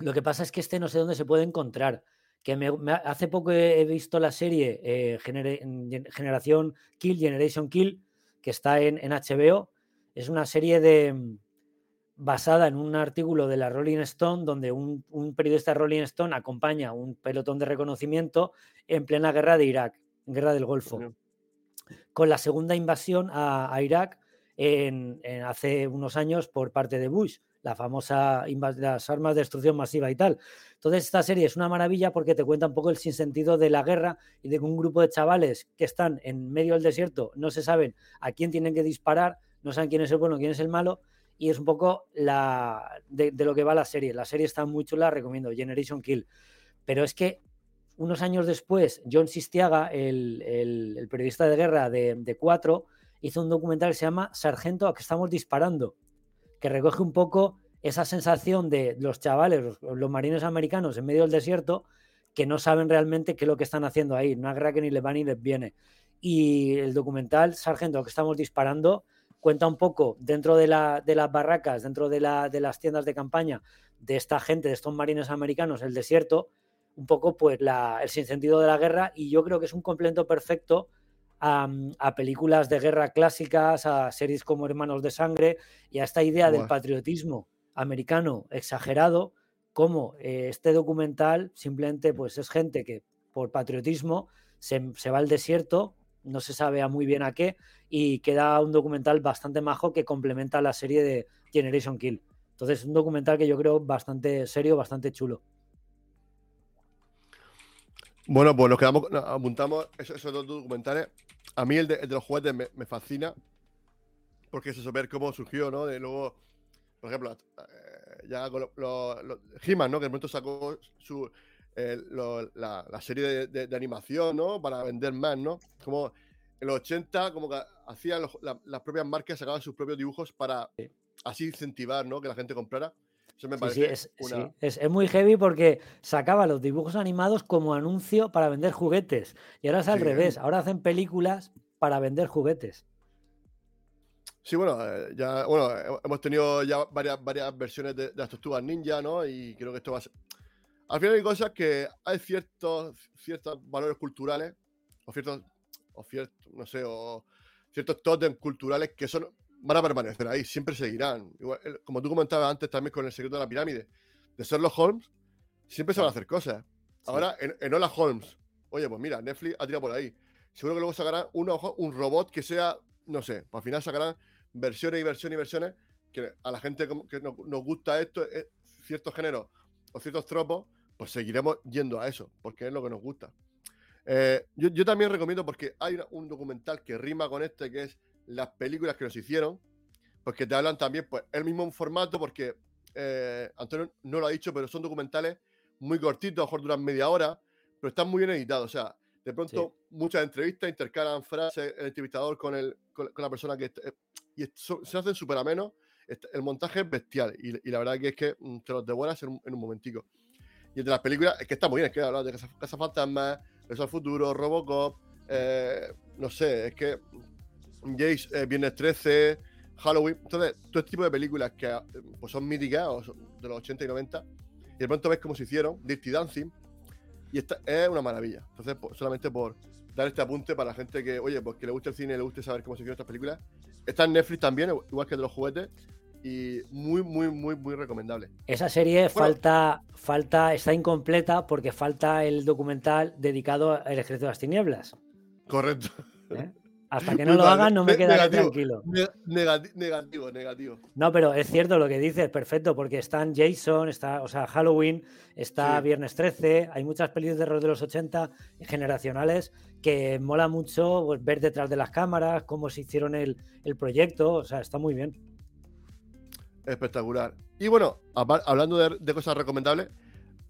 Lo que pasa es que este no sé dónde se puede encontrar. Que me, hace poco he, visto la serie eh, Generación Kill, Generation Kill, que está en, en HBO. Es una serie de, basada en un artículo de la Rolling Stone, donde un, periodista de Rolling Stone acompaña un pelotón de reconocimiento en plena guerra de Irak, guerra del Golfo, con la segunda invasión a, Irak hace unos años por parte de Bush, la famosa las armas de destrucción masiva y tal. Entonces esta serie es una maravilla porque te cuenta un poco el sinsentido de la guerra y de que un grupo de chavales que están en medio del desierto no se saben a quién tienen que disparar, no saben quién es el bueno, quién es el malo, y es un poco la de, lo que va la serie. La serie está muy chula, recomiendo, Generation Kill. Pero es que unos años después, John Sistiaga, el, periodista de guerra de, de Cuatro, hizo un documental que se llama Sargento a que estamos disparando, que recoge un poco esa sensación de los chavales, los, marines americanos en medio del desierto, que no saben realmente qué es lo que están haciendo ahí, una guerra ni les va ni les viene. Y el documental Sargento a que estamos disparando cuenta un poco dentro de, la, de las barracas, dentro de, la, de, las tiendas de campaña de esta gente, de estos marines americanos, el desierto, un poco pues la, el sinsentido de la guerra y yo creo que es un complemento perfecto a, películas de guerra clásicas, a series como Hermanos de Sangre y a esta idea del patriotismo americano exagerado, como eh, este documental simplemente pues es gente que por patriotismo se, se va al desierto, no se sabe a muy bien a qué, y queda un documental bastante majo que complementa la serie de Generation Kill. Entonces, un documental que yo creo bastante serio, bastante chulo. Bueno, pues nos quedamos, apuntamos esos, dos documentales. A mí el de, los juguetes me, fascina, porque es eso, ver cómo surgió, ¿no? De luego, por ejemplo, eh, ya con los He-Man, ¿no? Que de momento sacó su, eh, la, serie de, animación, ¿no? Para vender más, ¿no? Como en los 80, como que hacían las propias marcas, sacaban sus propios dibujos para así incentivar, ¿no? Que la gente comprara. Eso me parece es, es, muy heavy porque sacaba los dibujos animados como anuncio para vender juguetes. Y ahora es al revés. Ahora hacen películas para vender juguetes. Sí, bueno, eh, ya bueno, hemos tenido ya varias, varias versiones de, las tortugas ninja, ¿no? Y creo que esto va a ser. Al final hay cosas que hay ciertos, ciertos valores culturales o ciertos o ciertos, no sé, o ciertos tótems culturales que son, van a permanecer ahí, siempre seguirán. como tú comentabas antes también con el secreto de la pirámide, de Sherlock Holmes, siempre se van a hacer cosas. Ahora, en, en Hola Holmes, oye, pues mira, Netflix ha tirado por ahí. Seguro que luego sacarán un robot que sea, no sé, al final sacarán versiones y versiones y versiones que a la gente que nos gusta esto, ciertos géneros o ciertos tropos, pues seguiremos yendo a eso, porque es lo que nos gusta. Eh, yo, también recomiendo, porque hay un documental que rima con este, que es las películas que nos hicieron, porque te hablan también, pues, el mismo formato, porque eh, Antonio no lo ha dicho, pero son documentales muy cortitos, a lo mejor duran media hora, pero están muy bien editados. O sea, de pronto muchas entrevistas intercalan frases, el entrevistador con, el, con, la persona que... Eh, y se hacen súper amenos. El montaje es bestial y, la verdad que es que mm, te los devuelvas en un, en un momentico. Y entre las películas, es que está muy bien, es que hablar de Casa, Fantasma, Eso al Futuro, Robocop, eh, no sé, es que Jace, eh, Viernes 13, Halloween, entonces, todo este tipo de películas que pues son míticas, de los 80 y 90, y de pronto ves cómo se hicieron, Dirty Dancing, y esta es una maravilla. Entonces, solamente por dar este apunte para la gente que, oye, pues que le guste el cine le guste saber cómo se hicieron estas películas. Está en Netflix también, igual que de los juguetes, y muy, muy, muy, muy recomendable. Esa serie falta, falta, está incompleta porque falta el documental dedicado al ejército de las tinieblas. Correcto. ¿Eh? Hasta que no lo hagan, no me quedaré tranquilo. negativo, negativo. No, pero es cierto lo que dices, perfecto, porque están Jason, está, o sea, Halloween, está Viernes 13, hay muchas películas de terror de los 80 generacionales que mola mucho pues, ver detrás de las cámaras, cómo se hicieron el, el proyecto, o sea, está muy bien. Espectacular. Y bueno, hablando de, cosas recomendables,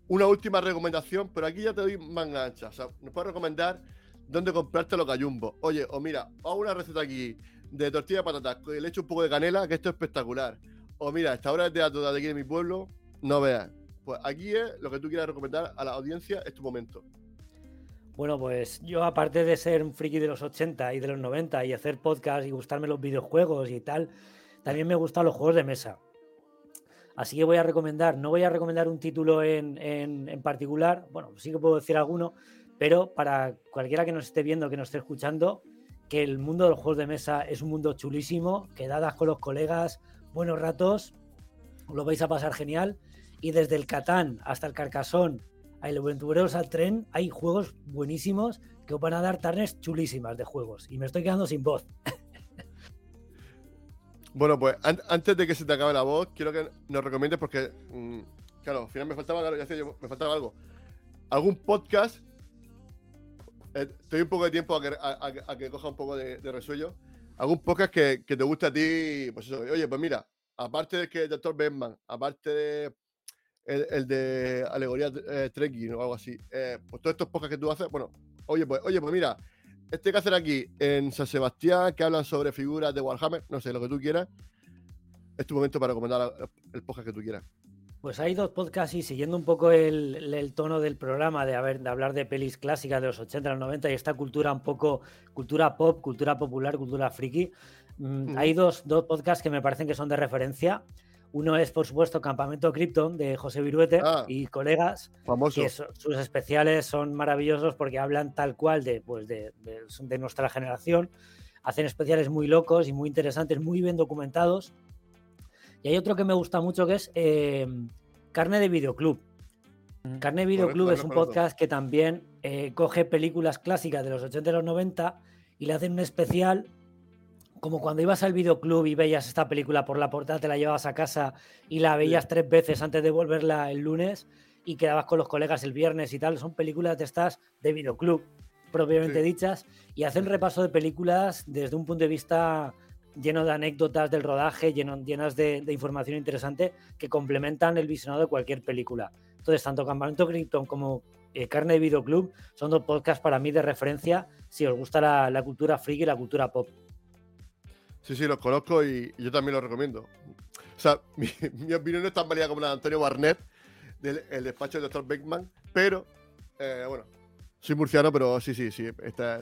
una última recomendación, pero aquí ya te doy manga ancha. O sea, nos puedes recomendar dónde comprarte los gallumbos. Oye, o mira, hago una receta aquí de tortilla de patatas, le echo un poco de canela, que esto es espectacular. O mira, esta hora de teatro de aquí de mi pueblo, no veas. Pues aquí es lo que tú quieras recomendar a la audiencia, es tu momento. Bueno, pues yo aparte de ser un friki de los 80 y de los 90 y hacer podcast y gustarme los videojuegos y tal, también me gustan los juegos de mesa. Así que voy a recomendar, no voy a recomendar un título en, en, particular, bueno, sí que puedo decir alguno, pero para cualquiera que nos esté viendo, que nos esté escuchando, que el mundo de los juegos de mesa es un mundo chulísimo, que dadas con los colegas, buenos ratos, lo vais a pasar genial. Y desde el Catán hasta el Carcasón, a el Aventureros al Tren, hay juegos buenísimos que os van a dar tarnes chulísimas de juegos. Y me estoy quedando sin voz. Bueno, pues antes de que se te acabe la voz, quiero que nos recomiendes porque, mm, claro, al final me faltaba, me faltaba algo. ¿Algún podcast? Eh, estoy un poco de tiempo a que, coja un poco de, resuello. ¿Algún podcast que, te guste a ti? Pues eso, oye, pues mira, aparte de que el Dr. Batman, aparte de el, de Alegoría eh, Trekking o algo así, eh, pues todos estos podcasts que tú haces, bueno, oye, pues, oye, pues mira, este que hacer aquí en San Sebastián, que hablan sobre figuras de Warhammer, no sé, lo que tú quieras. Es tu momento para recomendar el podcast que tú quieras. Pues hay dos podcasts y siguiendo un poco el, tono del programa de, de hablar de pelis clásicas de los 80, los 90 y esta cultura un poco, cultura pop, cultura popular, cultura friki. Mm, hay dos, dos podcasts que me parecen que son de referencia. Uno es, por supuesto, Campamento Krypton de José Viruete ah. y colegas. Famoso. Que sus especiales son maravillosos porque hablan tal cual de, pues de, nuestra generación. Hacen especiales muy locos y muy interesantes, muy bien documentados. Y hay otro que me gusta mucho que es eh, Carne de Videoclub. Mm. Carne de Videoclub es un podcast que también eh, coge películas clásicas de los 80 y los 90 y le hacen un especial como cuando ibas al videoclub y veías esta película por la portada, te la llevabas a casa y la veías tres veces antes de volverla el lunes y quedabas con los colegas el viernes y tal. Son películas de estas de videoclub, propiamente dichas, y hacen repaso de películas desde un punto de vista lleno de anécdotas del rodaje, lleno, llenas de, información interesante que complementan el visionado de cualquier película. Entonces, tanto Campamento Krypton como eh, Carne de Videoclub son dos podcasts para mí de referencia si os gusta la, la cultura freak y la cultura pop. Sí, sí, los conozco y, yo también los recomiendo. O sea, mi, opinión no es tan válida como la de Antonio Barnett, del el despacho del Dr. Beckman, pero, eh, bueno, soy murciano, pero sí, sí, sí,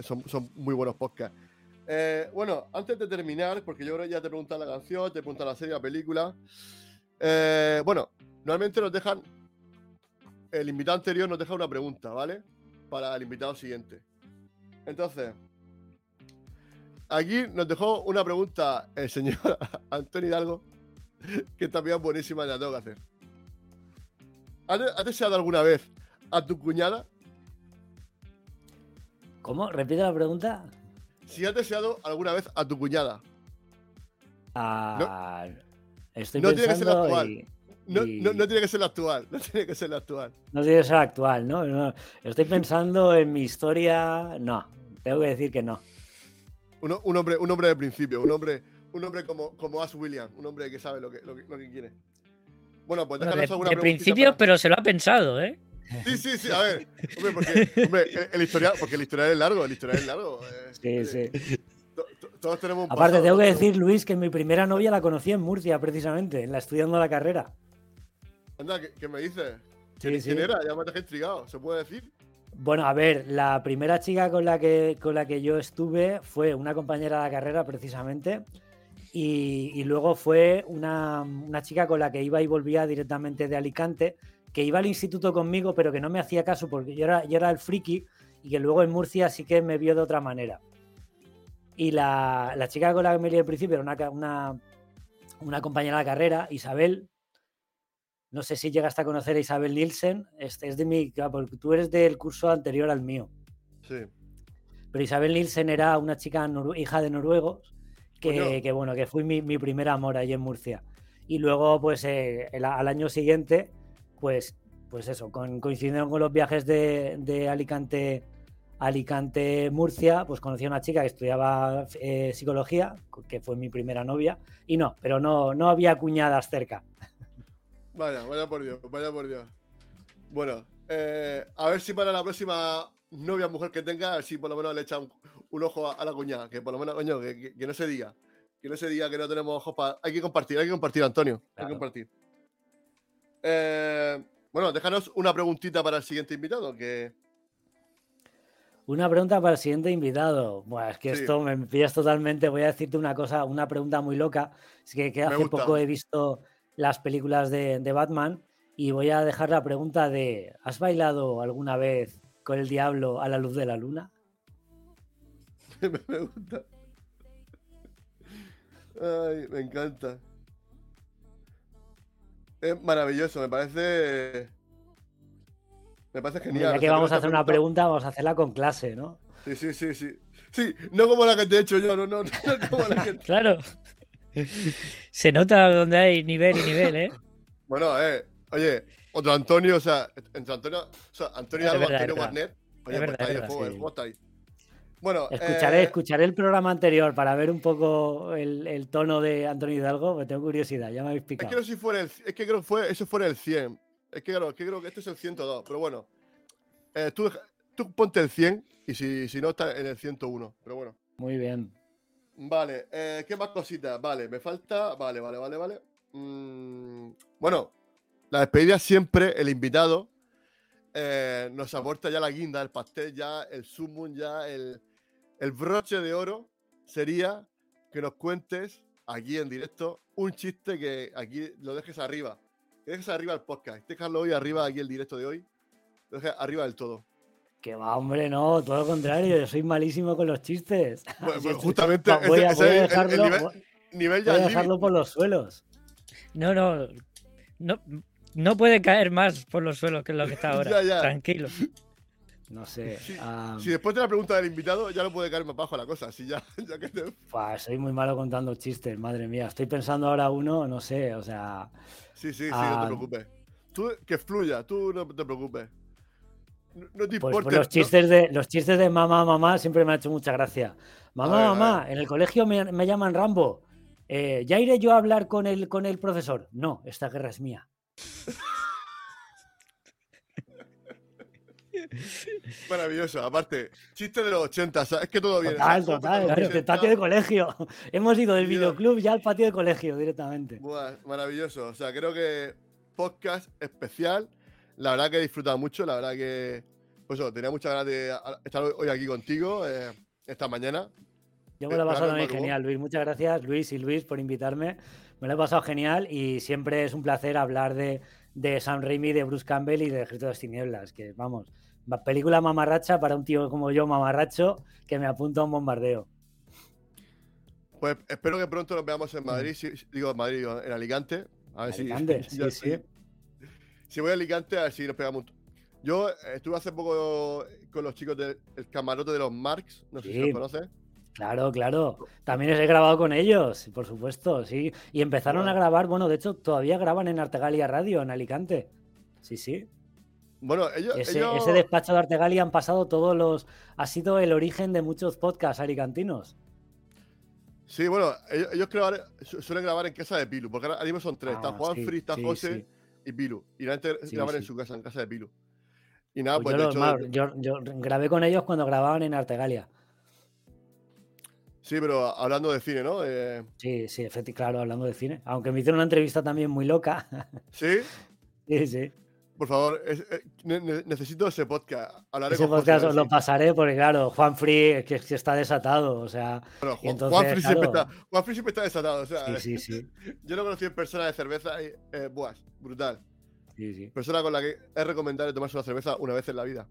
son, muy buenos podcasts. Eh, bueno, antes de terminar, porque yo creo ya te preguntan la canción, te preguntan la serie, la película. Eh, bueno, normalmente nos dejan, el invitado anterior nos deja una pregunta, ¿vale? Para el invitado siguiente. Entonces, Aquí nos dejó una pregunta el señor Antonio Hidalgo, que también es buenísima, la tengo que hacer. ¿Has deseado alguna vez a tu cuñada? ¿Cómo? ¿Repite la pregunta? Si has deseado alguna vez a tu cuñada. Ah, no, estoy tiene que ser actual. No, tiene que ser la actual, no tiene que ser la actual. No tiene que ser la actual, ¿no? Estoy pensando en mi historia. No, tengo que decir que no. Un, hombre, un hombre de principio, un hombre, un hombre como, como Ash William, un hombre que sabe lo que, lo que, quiere. Bueno, pues déjanos alguna De principio, pero se lo ha pensado, ¿eh? Sí, sí, sí, a ver. Hombre, porque, hombre, el, historial, porque el historial es largo, el historial es largo. Eh, sí, sí. Todos tenemos un Aparte, tengo que decir, Luis, que mi primera novia la conocí en Murcia, precisamente, en la estudiando la carrera. Anda, ¿qué, me dices? ¿Quién, era? Ya me has intrigado, ¿se puede decir? Bueno, a ver, la primera chica con la que, con la que yo estuve fue una compañera de la carrera, precisamente. Y, luego fue una, una, chica con la que iba y volvía directamente de Alicante, que iba al instituto conmigo, pero que no me hacía caso porque yo era, yo era el friki y que luego en Murcia sí que me vio de otra manera. Y la, la chica con la que me lié al principio era una, una, una compañera de carrera, Isabel, no sé si llegaste a conocer a Isabel Nielsen. Este es de mi. Porque tú eres del curso anterior al mío. Sí. Pero Isabel Nielsen era una chica hija de noruegos que, bueno, que fue mi, primer amor ahí en Murcia. Y luego, pues eh, al año siguiente, pues, pues eso, con, coincidieron con los viajes de, Alicante. Alicante, Murcia, pues conocí a una chica que estudiaba eh, psicología, que fue mi primera novia, y no, pero no, no había cuñadas cerca. Vaya, vaya por Dios, vaya por Dios. Bueno, eh, a ver si para la próxima novia mujer que tenga, si por lo menos le echa un, ojo a, la cuñada, que por lo menos, coño, que, no se diga. Que no se diga que no tenemos ojos para. Hay que compartir, hay que compartir, Antonio. Hay que compartir. Eh, bueno, déjanos una preguntita para el siguiente invitado, que. Una pregunta para el siguiente invitado. Bueno, es que esto me pillas totalmente. Voy a decirte una cosa, una pregunta muy loca. Es que, que hace poco he visto las películas de, Batman y voy a dejar la pregunta de, ¿has bailado alguna vez con el diablo a la luz de la luna? me gusta. Ay, me encanta. Es maravilloso, me parece. Me parece genial. Ya que vamos a hacer una pregunta, vamos a hacerla con clase, ¿no? Sí, sí, sí, sí. Sí, no como la que te he hecho yo, no, no, no como la que. claro. Se nota donde hay nivel y nivel, ¿eh? Bueno, eh, oye, otro Antonio, o sea, entre Antonio, o sea, Antonio Alba, Antonio Warner. Oye, pues está ahí el juego, está ahí. Bueno, escucharé, eh, escucharé el programa anterior para ver un poco el, el, tono de Antonio Hidalgo, porque tengo curiosidad, ya me habéis picado. Es que, si fuera el, es que creo que fue, eso fuera el 100. Es que claro, es que creo que este es el 102, pero bueno. Eh, tú, tú ponte el 100 y si, si no está en el 101, pero bueno. Muy bien. Vale, eh, ¿qué más cositas? Vale, me falta. Vale, vale, vale, vale. Mm, bueno, la despedida siempre, el invitado eh, nos aporta ya la guinda, el pastel, ya el sumum, ya el, el broche de oro sería que nos cuentes aquí en directo un chiste que aquí lo dejes arriba. Que dejes arriba el podcast. Déjalo hoy arriba, aquí el directo de hoy. Lo dejes arriba del todo. Que va, hombre, no, todo lo contrario, yo soy malísimo con los chistes. Bueno, justamente voy, a, dejarlo, nivel, dejarlo por los suelos. No, no, no, no puede caer más por los suelos que lo que está ahora. Tranquilo. No sé. Si, después de la pregunta del invitado ya no puede caer más bajo la cosa. Si ya, ya que soy muy malo contando chistes, madre mía. Estoy pensando ahora uno, no sé, o sea. Sí, sí, sí, no te preocupes. Tú, que fluya, tú no te preocupes. No te pues, pues los, chistes de, los chistes de mamá, mamá siempre me ha hecho mucha gracia. Mamá, mamá, en el colegio me, llaman Rambo. Eh, ¿Ya iré yo a hablar con el, con el profesor? No, esta guerra es mía. Maravilloso, aparte, chiste de los 80, es que todo viene. Total, total, el patio de colegio. Hemos ido del videoclub ya al patio de colegio directamente. maravilloso, o sea, creo que podcast especial la verdad que he disfrutado mucho, la verdad que pues tenía muchas ganas de estar hoy aquí contigo eh, esta mañana. Yo me lo he pasado también genial, Luis. Muchas gracias, Luis y Luis, por invitarme. Me lo he pasado genial y siempre es un placer hablar de, de Sam Raimi, de Bruce Campbell y de Ejército de las Tinieblas. Que vamos, película mamarracha para un tío como yo, mamarracho, que me apunta a un bombardeo. Pues espero que pronto nos veamos en Madrid, digo en Madrid, en Alicante. A ver Alicante, sí, sí. Si voy a Alicante, a ver si nos pegamos. Yo estuve hace poco con los chicos del camarote de los Marx, no sé si los conoces. Claro, claro. También he grabado con ellos, por supuesto, sí. Y empezaron a grabar, bueno, de hecho, todavía graban en Artegalia Radio, en Alicante. Sí, sí. Bueno, ellos ese, ese, despacho de Artegalia han pasado todos los. Ha sido el origen de muchos podcasts alicantinos. Sí, bueno, ellos, suelen grabar en casa de Pilu, porque ahora mismo son tres. está ah, Juan Free, está José y Pilu. Y la gente graban en su casa, en casa de Pilu. Y nada, pues, pues yo, yo, grabé con ellos cuando grababan en Artegalia. Sí, pero hablando de cine, ¿no? Sí, sí, claro, hablando de cine. Aunque me hicieron una entrevista también muy loca. ¿Sí? sí, sí. Por favor, eh, necesito ese podcast. ese podcast os lo pasaré porque, claro, Juan Free que, que está desatado. O sea, Juan, Free siempre está, Juan Free siempre está desatado. O sea, sí, sí, sí. yo no conocí en persona de cerveza y, eh, buah, brutal. Sí, sí. Persona con la que es recomendable tomarse una cerveza una vez en la vida.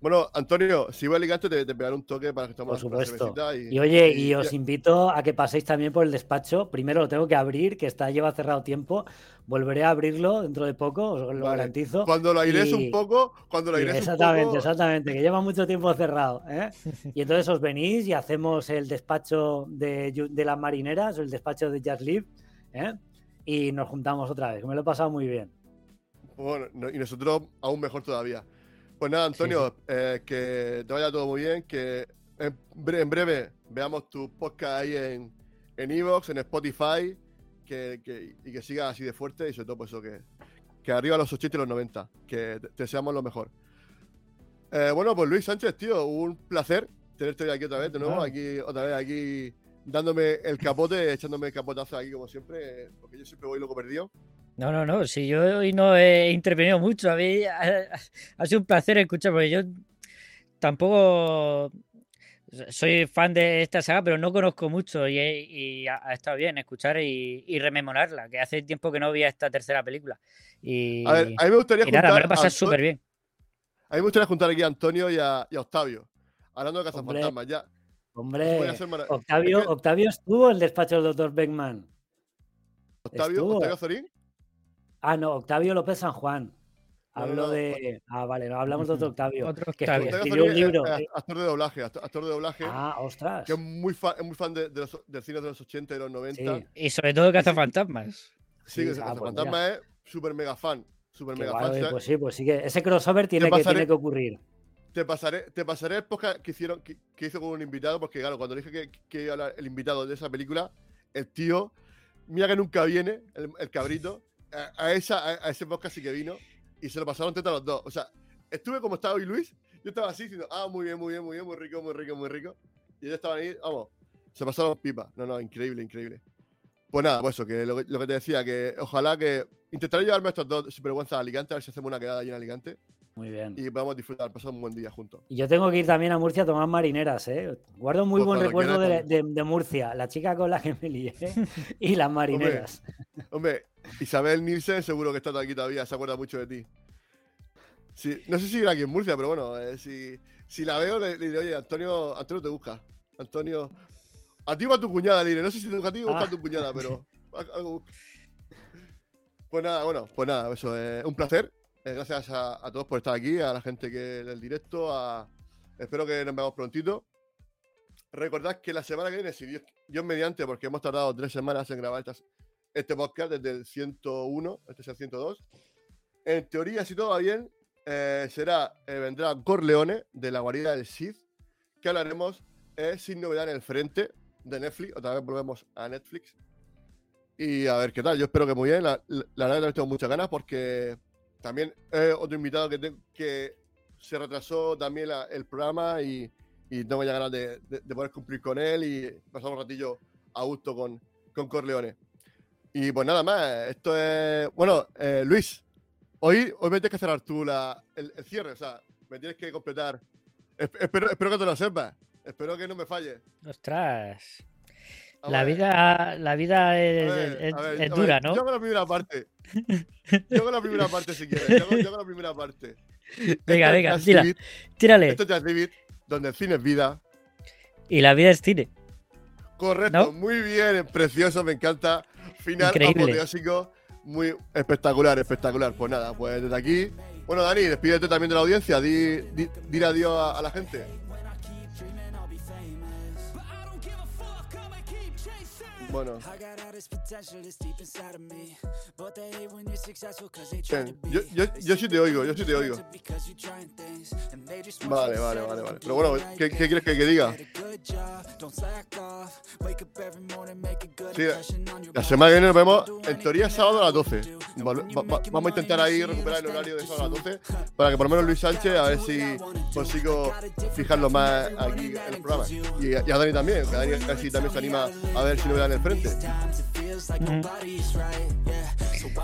Bueno, Antonio, si voy a Alicante, te, te pegaré un toque para que tomemos Por supuesto. Y, y, oye, y, os invito a que paséis también por el despacho. Primero lo tengo que abrir, que está lleva cerrado tiempo. Volveré a abrirlo dentro de poco, os lo garantizo. Cuando lo aires un poco, cuando lo aires Exactamente, un poco... exactamente, que lleva mucho tiempo cerrado. ¿eh? Y entonces os venís y hacemos el despacho de, de las marineras, el despacho de Jazz Live, ¿eh? y nos juntamos otra vez, me lo he pasado muy bien. Bueno, y nosotros aún mejor todavía. Pues nada, Antonio, eh, que te vaya todo muy bien, que en, breve veamos tu podcast ahí en Evox, en, Spotify, que, y que siga así de fuerte y sobre todo pues eso, que, que arriba los 80 y los 90, que te, deseamos lo mejor. Eh, bueno, pues Luis Sánchez, tío, un placer tenerte hoy aquí otra vez, de nuevo, aquí, otra vez aquí dándome el capote, echándome el capotazo aquí como siempre, porque yo siempre voy loco perdido. No, no, no. Si yo hoy no he intervenido mucho, a mí ha, sido un placer escuchar, porque yo tampoco soy fan de esta saga, pero no conozco mucho y, ha, estado bien escuchar y, rememorarla, que hace tiempo que no veía esta tercera película. Y, a ver, a mí me gustaría juntar. Nada, me pasar súper bien. A mí me gustaría juntar aquí a Antonio y a, Octavio, hablando de Cazafantasmas. Ya. Hombre, Octavio, Octavio estuvo en el despacho del doctor Beckman. ¿Octavio, ¿Octavio Zorín? Ah, no, Octavio López San Juan. Hablo de. Ah, vale, no hablamos de otro Octavio. Otro Octavio. Que escribió un libro. actor de doblaje, actor, de doblaje. Ah, ostras. Que es muy fan, es muy fan de, los, del cine de los 80 y los 90. Y sobre todo de Cazafantasmas. Sí, sí Cazafantasmas pues es súper mega fan. Super mega fan. pues sí, pues sí que ese crossover tiene, que, tiene que ocurrir. Te pasaré, te pasaré el podcast que, hicieron, que, hizo con un invitado, porque claro, cuando dije que, que iba a hablar el invitado de esa película, el tío, mira que nunca viene, el cabrito a, esa, a, ese podcast sí que vino y se lo pasaron teta los dos. O sea, estuve como estaba hoy Luis, yo estaba así diciendo, ah, muy bien, muy bien, muy bien, muy rico, muy rico, muy rico. Y ellos estaban ahí, vamos, se pasaron pipa. No, no, increíble, increíble. Pues nada, pues eso, que lo, que te decía, que ojalá que intentaré llevarme estos dos sinvergüenzas a Alicante, a ver si hacemos una quedada allí en Alicante. Muy bien. Y podemos disfrutar, pasar un buen día juntos. Y yo tengo que ir también a Murcia a tomar marineras, ¿eh? Guardo muy pues buen recuerdo de, de, Murcia, la chica con la que me lié y las marineras. hombre Isabel Nielsen seguro que está aquí todavía, se acuerda mucho de ti. Sí, no sé si era aquí en Murcia, pero bueno, eh, si, si, la veo, le, diré, oye, Antonio, Antonio te busca. Antonio. A ti o a tu cuñada, le diré. No sé si te busca a ti o a ah. tu cuñada, pero. pues nada, bueno, pues nada, eso. es un placer. Eh, gracias a, todos por estar aquí, a la gente que del directo. A, espero que nos veamos prontito. Recordad que la semana que viene, si Dios, mediante, porque hemos tardado tres semanas en grabar este podcast desde el 101, este es el 102. En teoría, si todo va bien, eh, será, eh, vendrá Corleone de la guarida del Sith, que hablaremos eh, sin novedad en el frente de Netflix. Otra vez volvemos a Netflix. Y a ver qué tal. Yo espero que muy bien. La, la verdad que tengo muchas ganas porque también otro invitado que, que se retrasó también el programa y, y tengo ya ganas de, poder cumplir con él y pasar un ratillo a gusto con, con Corleone. Y pues nada más, esto es. Bueno, eh, Luis, hoy, hoy me tienes que cerrar tú la, el, cierre, o sea, me tienes que completar. espero, espero que te lo sepas, espero que no me falle. Ostras. La vida, la vida es, es, dura, ¿no? Yo hago la primera parte. Yo hago la primera parte si quieres. Yo hago, la primera parte. Venga, venga, tira, tírale. Esto es David, donde el cine es vida. Y la vida es cine. Correcto, muy bien, precioso, me encanta final apoteósico, muy espectacular, espectacular. Pues nada, pues desde aquí. Bueno, Dani, despídete también de la audiencia, di, di, adiós a, la gente. Bueno. Yo, yo, yo sí te oigo, yo sí te oigo. Vale, vale, vale, vale. Pero bueno, ¿qué, quieres que, diga? La semana que viene nos vemos, en teoría, sábado a las 12. vamos a intentar ahí recuperar el horario de sábado a las 12 para que por lo menos Luis Sánchez, a ver si consigo fijarlo más aquí en el programa. Y, a Dani también, que Dani casi también se anima a ver si lo vean en el frente.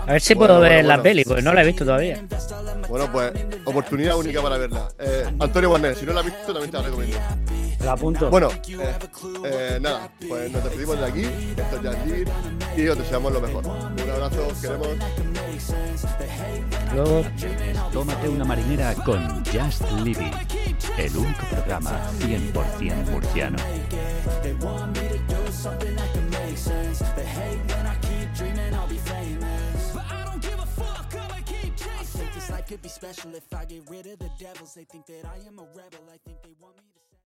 A ver si puedo ver la peli, porque no la he visto todavía. Bueno, pues oportunidad única para verla. Eh, Antonio Warner, si no la has visto, también te la recomiendo. La apunto. Bueno, eh, eh, nada, pues nos despedimos de aquí. Esto es Jazz y os deseamos lo mejor. Un abrazo, queremos. Luego, tómate una marinera con Just Living, el único programa 100% murciano. make sense. They hate when I keep dreaming I'll be famous. But I don't give a fuck, I'ma keep chasing I think this life could be special if I get rid of the devils. They think that I am a rebel, I think they want me